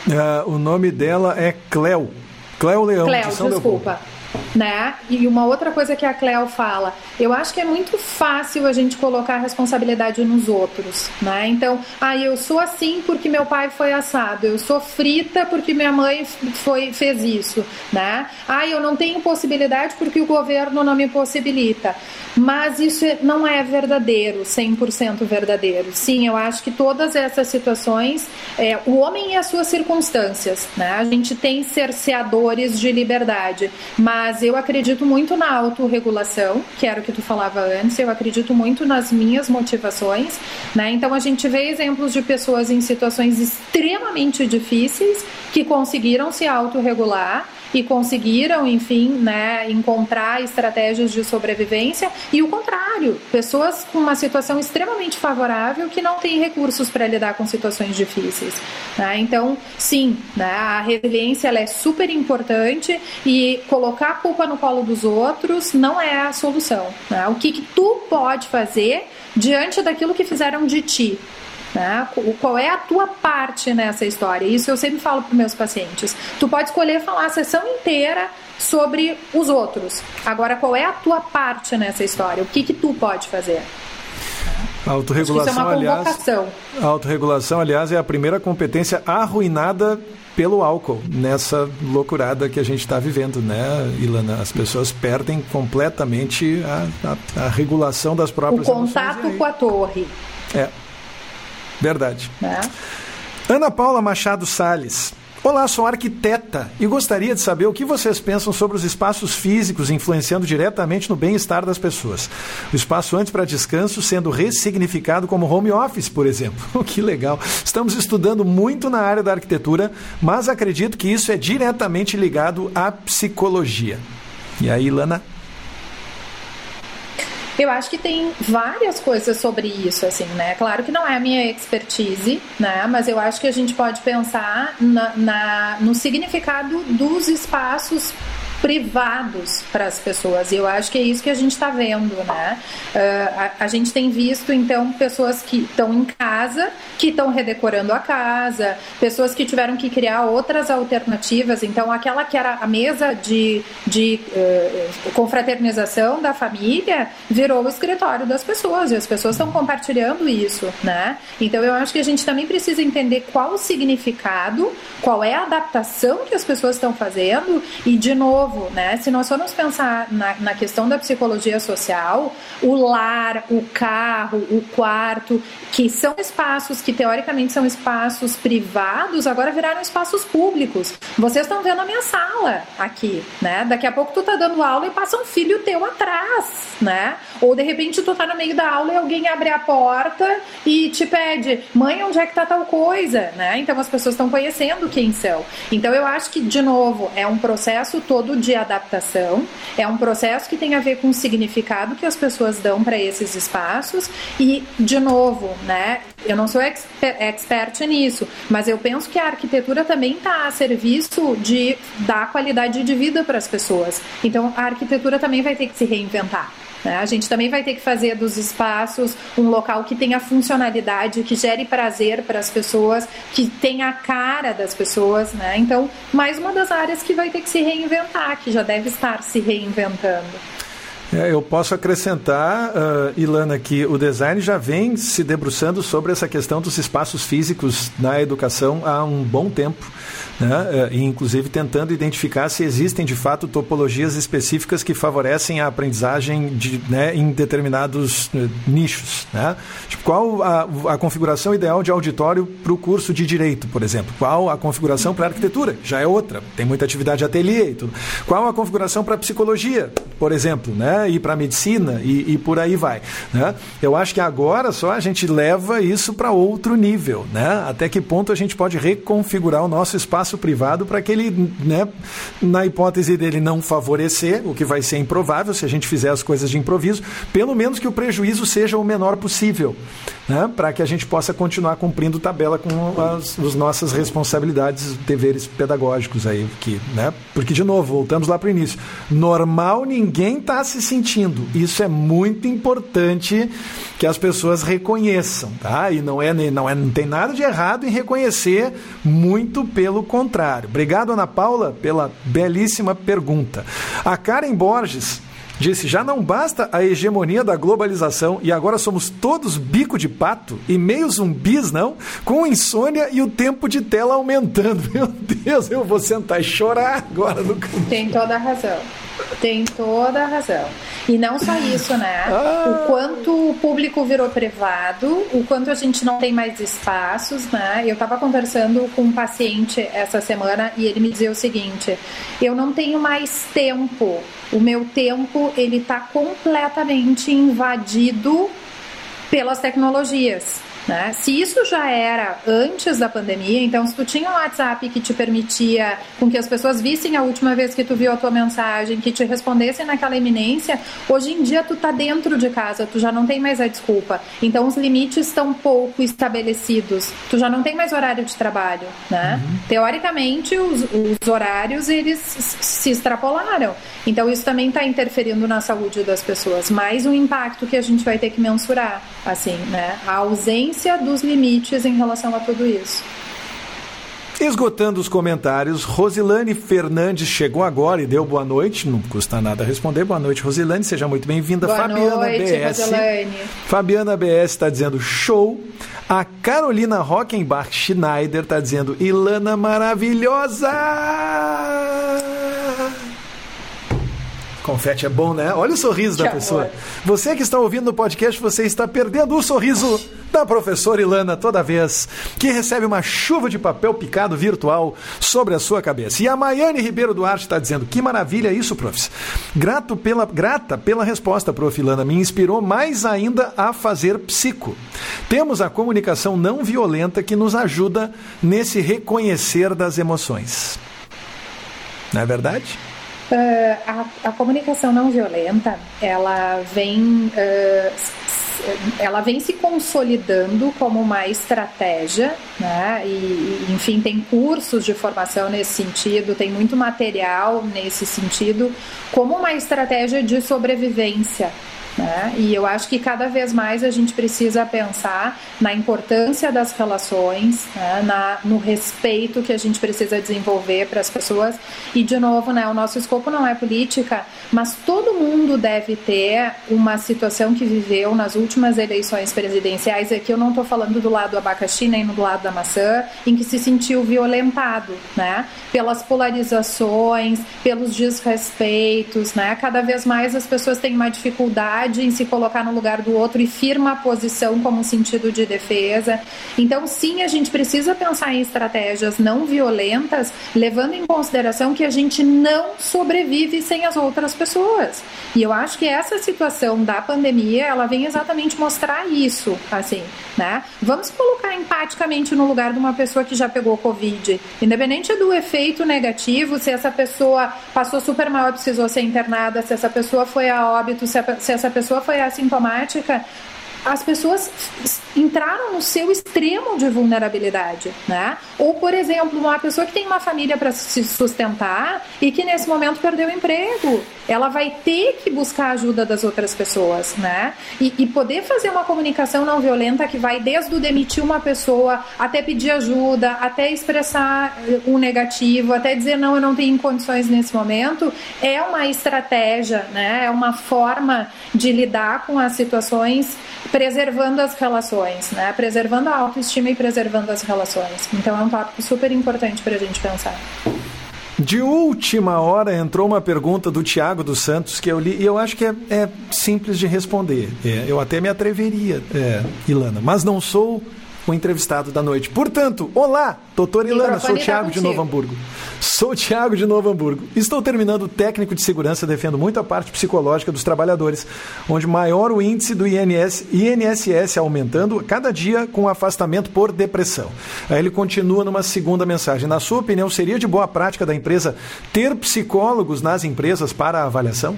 Uh, o nome dela é Cleo. Cleo Leão. Cleo, desculpa. Leopoldo né? E uma outra coisa que a Cleo fala, eu acho que é muito fácil a gente colocar a responsabilidade nos outros, né? Então, ah, eu sou assim porque meu pai foi assado, eu sou frita porque minha mãe foi fez isso, né? Ah, eu não tenho possibilidade porque o governo não me possibilita. Mas isso é, não é verdadeiro, 100% verdadeiro. Sim, eu acho que todas essas situações, é, o homem e as suas circunstâncias, né? A gente tem cerceadores de liberdade, mas eu acredito muito na autorregulação, que era o que tu falava antes, eu acredito muito nas minhas motivações, né? Então a gente vê exemplos de pessoas em situações extremamente difíceis que conseguiram se autorregular e conseguiram, enfim, né, encontrar estratégias de sobrevivência e o contrário, pessoas com uma situação extremamente favorável que não têm recursos para lidar com situações difíceis. Né? Então, sim, né, a resiliência ela é super importante e colocar a culpa no colo dos outros não é a solução. Né? O que, que tu pode fazer diante daquilo que fizeram de ti? Né? Qual é a tua parte nessa história? Isso eu sempre falo para meus pacientes. Tu pode escolher falar a sessão inteira sobre os outros. Agora, qual é a tua parte nessa história? O que, que tu pode fazer? A autorregulação, é aliás, a autorregulação, aliás, é a primeira competência arruinada pelo álcool nessa loucurada que a gente está vivendo, né, Ilana? As pessoas perdem completamente a, a, a regulação das próprias O contato com a torre. É. Verdade. É. Ana Paula Machado Sales. Olá, sou arquiteta e gostaria de saber o que vocês pensam sobre os espaços físicos influenciando diretamente no bem-estar das pessoas. O espaço antes para descanso sendo ressignificado como home office, por exemplo. que legal. Estamos estudando muito na área da arquitetura, mas acredito que isso é diretamente ligado à psicologia. E aí, Lana? Eu acho que tem várias coisas sobre isso, assim, né? Claro que não é a minha expertise, né? Mas eu acho que a gente pode pensar na, na no significado dos espaços privados para as pessoas. E eu acho que é isso que a gente está vendo, né? Uh, a, a, gente tem visto, então, pessoas que estão em casa, que estão redecorando a casa, pessoas que tiveram que criar outras alternativas. Então, aquela que era a mesa de, de uh, confraternização da família virou o escritório das pessoas e as pessoas estão compartilhando isso, né? Então, eu acho que a gente também precisa entender qual o significado, qual é a adaptação que as pessoas estão fazendo e, de novo, novo, né? Se nós formos pensar na, na questão da psicologia social, o lar, o carro, o quarto, que são espaços que teoricamente são espaços privados, agora viraram espaços públicos. Vocês estão vendo a minha sala aqui, né? Daqui a pouco tu tá dando aula e passa um filho teu atrás, né? Ou de repente tu tá no meio da aula e alguém abre a porta e te pede, mãe, onde é que tá tal coisa, né? Então as pessoas estão conhecendo quem são. Então eu acho que, de novo, é um processo todo de adaptação, é um processo que tem a ver com o significado que as pessoas dão para esses espaços e, de novo, né, eu não sou exper expert nisso, mas eu penso que a arquitetura também está a serviço de dar qualidade de vida para as pessoas. Então, a arquitetura também vai ter que se reinventar. Né? A gente também vai ter que fazer dos espaços um local que tenha funcionalidade, que gere prazer para as pessoas, que tenha a cara das pessoas. Né? Então, mais uma das áreas que vai ter que se reinventar, que já deve estar se reinventando. É, eu posso acrescentar, uh, Ilana, que o design já vem se debruçando sobre essa questão dos espaços físicos na educação há um bom tempo né? e inclusive tentando identificar se existem de fato topologias específicas que favorecem a aprendizagem de, né, em determinados uh, nichos. Né? Tipo, qual a, a, configuração ideal de auditório para o curso de direito, por exemplo? Qual a configuração para arquitetura? Já é outra. Tem muita atividade de ateliê e tudo. Qual a configuração para psicologia, por exemplo, né? e para medicina e, e, por aí vai. Né? Eu acho que agora só a gente leva isso para outro nível. Né? Até que ponto a gente pode reconfigurar o nosso espaço espaço privado para que ele, né, na hipótese dele não favorecer, o que vai ser improvável se a gente fizer as coisas de improviso, pelo menos que o prejuízo seja o menor possível, né, para que a gente possa continuar cumprindo tabela com as, as nossas responsabilidades, deveres pedagógicos aí, que, né, porque de novo voltamos lá para o início, normal ninguém está se sentindo, isso é muito importante que as pessoas reconheçam, tá? E não é, não é, não tem nada de errado em reconhecer muito pelo. Obrigado, Ana Paula, pela belíssima pergunta. A Karen Borges disse: já não basta a hegemonia da globalização e agora somos todos bico de pato e meio zumbis, não? Com insônia e o tempo de tela aumentando. Meu Deus, eu vou sentar e chorar agora no canto. Tem toda a razão. Tem toda a razão. E não só isso, né? Ah. O quanto o público virou privado, o quanto a gente não tem mais espaços, né? Eu estava conversando com um paciente essa semana e ele me dizia o seguinte: eu não tenho mais tempo. O meu tempo ele está completamente invadido pelas tecnologias. Né? Se isso já era antes da pandemia, então se tu tinha um WhatsApp que te permitia com que as pessoas vissem a última vez que tu viu a tua mensagem, que te respondessem naquela iminência, hoje em dia tu tá dentro de casa, tu já não tem mais a desculpa. Então os limites estão pouco estabelecidos. Tu já não tem mais horário de trabalho, né? Uhum. Teoricamente os, os horários eles se extrapolaram. Então isso também está interferindo na saúde das pessoas. Mais um impacto que a gente vai ter que mensurar, assim, né? A ausência dos limites em relação a tudo isso. Esgotando os comentários, Rosilane Fernandes chegou agora e deu boa noite. Não custa nada responder. Boa noite, Rosilane. Seja muito bem-vinda. Fabiana noite, BS. Rosilane. Fabiana BS está dizendo show. A Carolina Rockenbach Schneider está dizendo Ilana maravilhosa. Confete é bom, né? Olha o sorriso que da pessoa. Amor. Você que está ouvindo no podcast, você está perdendo o sorriso da professora Ilana toda vez que recebe uma chuva de papel picado virtual sobre a sua cabeça. E a Maiane Ribeiro Duarte está dizendo: Que maravilha isso, profs. Grato pela, grata pela resposta, prof. Ilana. Me inspirou mais ainda a fazer psico. Temos a comunicação não violenta que nos ajuda nesse reconhecer das emoções. Não é verdade? Uh, a, comunicação não violenta, ela vem, uh, ela vem se consolidando como uma estratégia, né? E, enfim, tem cursos de formação nesse sentido, tem muito material nesse sentido, como uma estratégia de sobrevivência. Né? E eu acho que cada vez mais a gente precisa pensar na importância das relações, né? na, no respeito que a gente precisa desenvolver para as pessoas. E, de novo, né, o nosso escopo não é política, mas todo mundo deve ter uma situação que viveu nas últimas eleições presidenciais. Aqui eu não estou falando do lado do abacaxi nem do lado da maçã, em que se sentiu violentado né? pelas polarizações, pelos desrespeitos. Né? Cada vez mais as pessoas têm uma dificuldade em se colocar no lugar do outro e firma a posição como sentido de defesa. Então, sim, a gente precisa pensar em estratégias não violentas, levando em consideração que a gente não sobrevive sem as outras pessoas. E eu acho que essa situação da pandemia, ela vem exatamente mostrar isso, assim, né? Vamos colocar empaticamente no lugar de uma pessoa que já pegou Covid. Independente do efeito negativo, se essa pessoa passou super mal e precisou ser internada, se essa pessoa foi a óbito, se, se essa pessoa foi assintomática, as pessoas entraram no seu extremo de vulnerabilidade, né? Ou, por exemplo, uma pessoa que tem uma família para se sustentar e que nesse momento perdeu o emprego, ela vai ter que buscar a ajuda das outras pessoas, né? E, e, poder fazer uma comunicação não violenta que vai desde o demitir uma pessoa até pedir ajuda, até expressar o negativo, até dizer não, eu não tenho condições nesse momento, é uma estratégia, né? É uma forma de lidar com as situações preservando as relações, né? Preservando a autoestima e preservando as relações. Então é um tópico super importante para a gente pensar. De última hora entrou uma pergunta do Tiago dos Santos que eu li e eu acho que é, é simples de responder. É, eu até me atreveria, é, Ilana, mas não sou o entrevistado da noite. Portanto, olá, doutor Ilana, sou o Tiago de Novo Hamburgo. Sou o Tiago de Novo Hamburgo. Estou terminando o técnico de segurança, defendo muito a parte psicológica dos trabalhadores, onde maior o índice do INS, INSS aumentando cada dia com afastamento por depressão. Aí ele continua numa segunda mensagem. Na sua opinião, seria de boa prática da empresa ter psicólogos nas empresas para avaliação?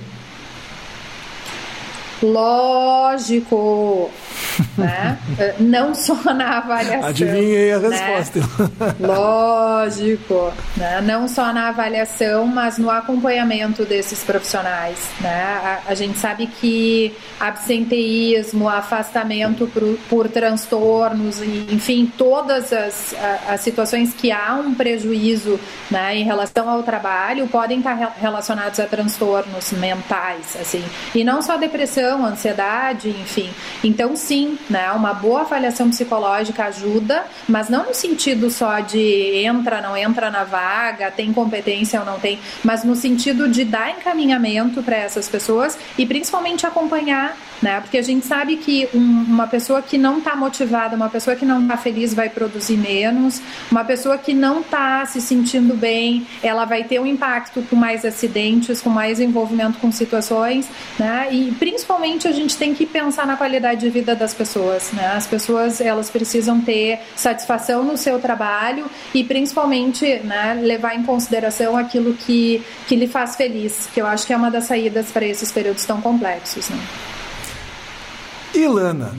Lógico, né? não só na avaliação. Adivinhei a né? resposta. Né? Lógico, né? não só na avaliação, mas no acompanhamento desses profissionais. Né? A, a gente sabe que absenteísmo, afastamento por, por transtornos, enfim, todas as, as situações que há um prejuízo né, em relação ao trabalho podem estar relacionados a transtornos mentais, assim, e não só depressão depressão, ansiedade, enfim. Então, sim, né, uma boa avaliação psicológica ajuda, mas não no sentido só de entra, não entra na vaga, tem competência ou não tem, mas no sentido de dar encaminhamento para essas pessoas e principalmente acompanhar, né? Porque a gente sabe que um, uma pessoa que não está motivada, uma pessoa que não está feliz vai produzir menos, uma pessoa que não está se sentindo bem, ela vai ter um impacto com mais acidentes, com mais envolvimento com situações, né? E principalmente a gente tem que pensar na qualidade de vida das pessoas, né? As pessoas elas precisam ter satisfação no seu trabalho e principalmente, né, levar em consideração aquilo que que lhe faz feliz, que eu acho que é uma das saídas para esses períodos tão complexos, né? Ilana,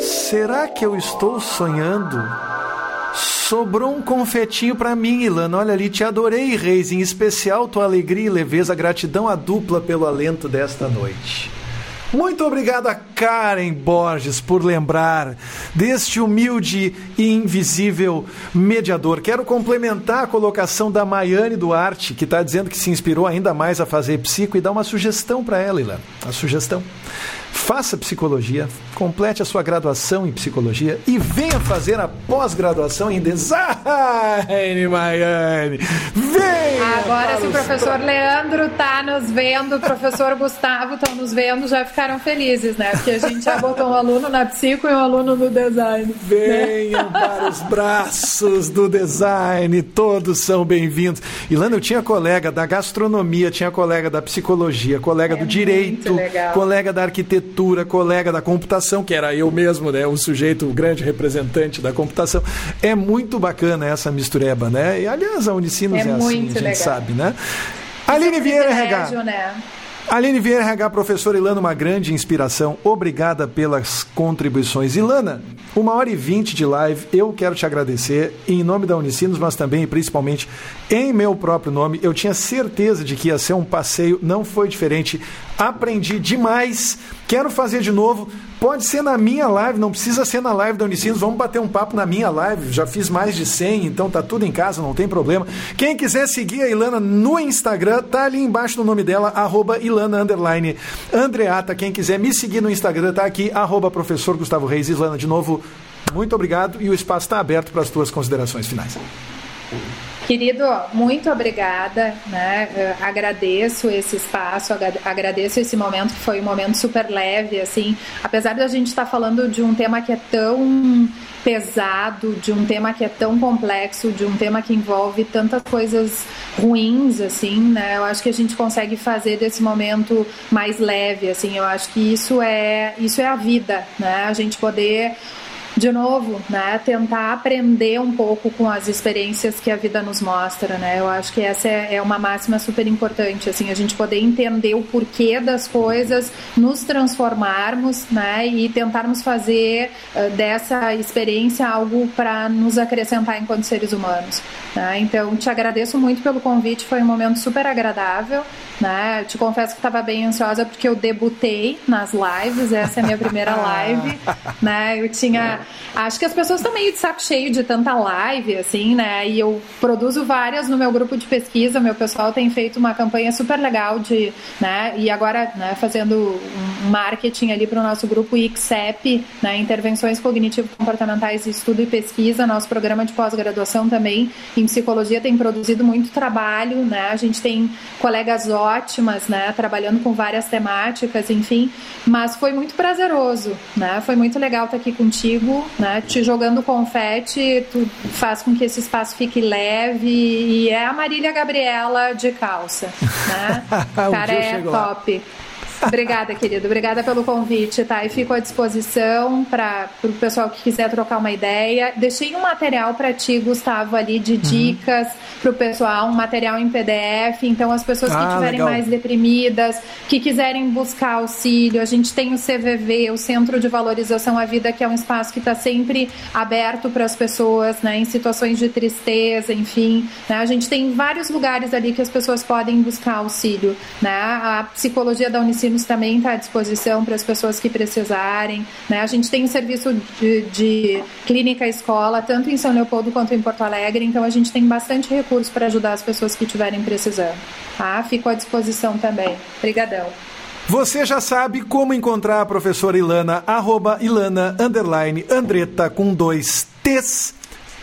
será que eu estou sonhando? Sobrou um confetinho para mim, Ilana. Olha ali, te adorei, Reis. Em especial tua alegria e leveza, gratidão a dupla pelo alento desta noite. Muito obrigado a Karen Borges por lembrar deste humilde e invisível mediador. Quero complementar a colocação da Maiane Duarte, que está dizendo que se inspirou ainda mais a fazer psico e dar uma sugestão para ela, Ilana. A sugestão. Faça psicologia, complete a sua graduação em psicologia e venha fazer a pós-graduação em design, Miami. Venha! Agora, se o professor Leandro tá nos vendo, o professor Gustavo estão nos vendo, já ficaram felizes, né? Porque a gente já botou um aluno na psico e um aluno no design. Né? Venham né? para os braços do design, todos são bem-vindos. Ilana, eu tinha colega da gastronomia, tinha colega da psicologia, colega é do direito, colega da arquitetura, colega da computação, que era eu mesmo, né? O sujeito, grande representante da computação. É muito bacana essa mistureba, né? E aliás, a Unicinos é, é assim, a gente legal. sabe, né? Aline é Vieira RH. Né? Aline Vieira RH, professora Ilana, uma grande inspiração. Obrigada pelas contribuições. Ilana, uma hora e vinte de live, eu quero te agradecer em nome da Unicinos, mas também e principalmente em meu próprio nome. Eu tinha certeza de que ia ser um passeio, não foi diferente. Aprendi demais. Quero fazer de novo. Pode ser na minha live, não precisa ser na live da Unicinos. Vamos bater um papo na minha live. Já fiz mais de 100, então tá tudo em casa, não tem problema. Quem quiser seguir a Ilana no Instagram, tá ali embaixo no nome dela, arroba Ilana underline Andreata. Quem quiser me seguir no Instagram, tá aqui, arroba professor Gustavo Reis. Ilana, de novo, muito obrigado e o espaço está aberto para as tuas considerações finais. Querido, muito obrigada, né? agradeço esse espaço, agradeço esse momento que foi um momento super leve, assim, apesar de a gente estar tá falando de um tema que é tão pesado, de um tema que é tão complexo, de um tema que envolve tantas coisas ruins, assim, né? Eu acho que a gente consegue fazer desse momento mais leve, assim. Eu acho que isso é isso é a vida, né? A gente poder de novo, né, tentar aprender um pouco com as experiências que a vida nos mostra, né? Eu acho que essa é, é uma máxima super importante, assim, a gente poder entender o porquê das coisas, nos transformarmos, né, e tentarmos fazer uh, dessa experiência algo para nos acrescentar enquanto seres humanos. Né? Então, te agradeço muito pelo convite, foi um momento super agradável. Né? Te confesso que estava bem ansiosa porque eu debutei nas lives, essa é a minha primeira live. né? Eu tinha. Acho que as pessoas estão meio de saco cheio de tanta live, assim, né? E eu produzo várias no meu grupo de pesquisa. Meu pessoal tem feito uma campanha super legal de. Né? E agora, né, fazendo um marketing ali para o nosso grupo ICSEP, né? Intervenções Cognitivo-Comportamentais, Estudo e Pesquisa, nosso programa de pós-graduação também em psicologia tem produzido muito trabalho, né? A gente tem colegas ótimas, né? Trabalhando com várias temáticas, enfim. Mas foi muito prazeroso, né? Foi muito legal estar aqui contigo, né? Te jogando confete, tu faz com que esse espaço fique leve e é a Marília Gabriela de calça, né? Cara, é top. Lá. Obrigada, querido. Obrigada pelo convite, tá? E fico à disposição para o pessoal que quiser trocar uma ideia. Deixei um material para ti, Gustavo, ali de uhum. dicas uhum. para o pessoal, um material em PDF. Então, as pessoas que ah, estiverem mais deprimidas, que quiserem buscar auxílio, a gente tem o CVV, o Centro de Valorização à Vida, que é um espaço que está sempre aberto para as pessoas, né? Em situações de tristeza, enfim. Né? A gente tem vários lugares ali que as pessoas podem buscar auxílio, né? A psicologia da Também está à disposição para as pessoas que precisarem. Né? A gente tem serviço de, de clínica escola, tanto em São Leopoldo quanto em Porto Alegre, então a gente tem bastante recurso para ajudar as pessoas que estiverem precisando. Tá? Fico à disposição também. Obrigadão. Você já sabe como encontrar a professora Ilana, arroba Ilana, underline, Andretta, com dois T's.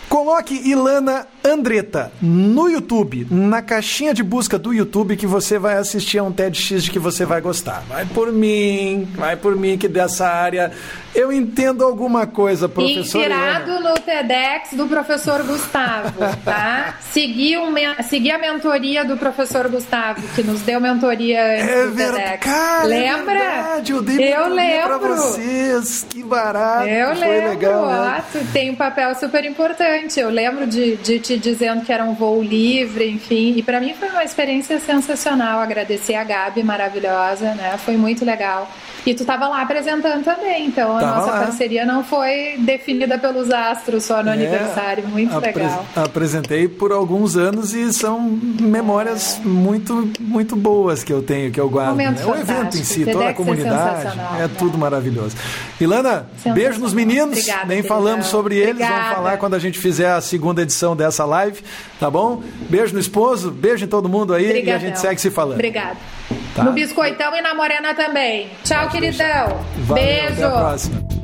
Coloque Ilana Andretta no YouTube, na caixinha de busca do YouTube, que você vai assistir a um TEDx de que você vai gostar. Vai por mim, vai por mim, que dessa área eu entendo alguma coisa, professor. Inspirado no TEDx do professor Gustavo, tá? Segui, um, segui a mentoria do professor Gustavo, que nos deu mentoria antes é do verdade, TEDx. Cara, é Lembra? É verdade, eu dei eu lembro. pra vocês. Que barato. Eu foi lembro. legal. Né? tem um papel super importante. Eu lembro de, de te dizendo que era um voo livre, enfim. E para mim foi uma experiência sensacional. Agradecer a Gabi, maravilhosa, né? Foi muito legal. E tu estava lá apresentando também, então nossa lá. parceria não foi definida pelos astros só no É, aniversário. Muito legal. Apresentei por alguns anos e são memórias muito, muito boas que eu tenho, que eu guardo. Momento né? O evento em si, toda a é comunidade, é né? tudo maravilhoso. Ilana, beijo nos meninos. Obrigada, Nem falamos sobre eles, vamos Obrigada. falar quando a gente fizer a segunda edição dessa live, tá bom? Beijo no esposo, beijo em todo mundo aí e a Obrigadão. gente segue se falando. Obrigada. Tá. No biscoitão e na morena também. Tchau, queridão. Valeu, Beijo. Até a próxima.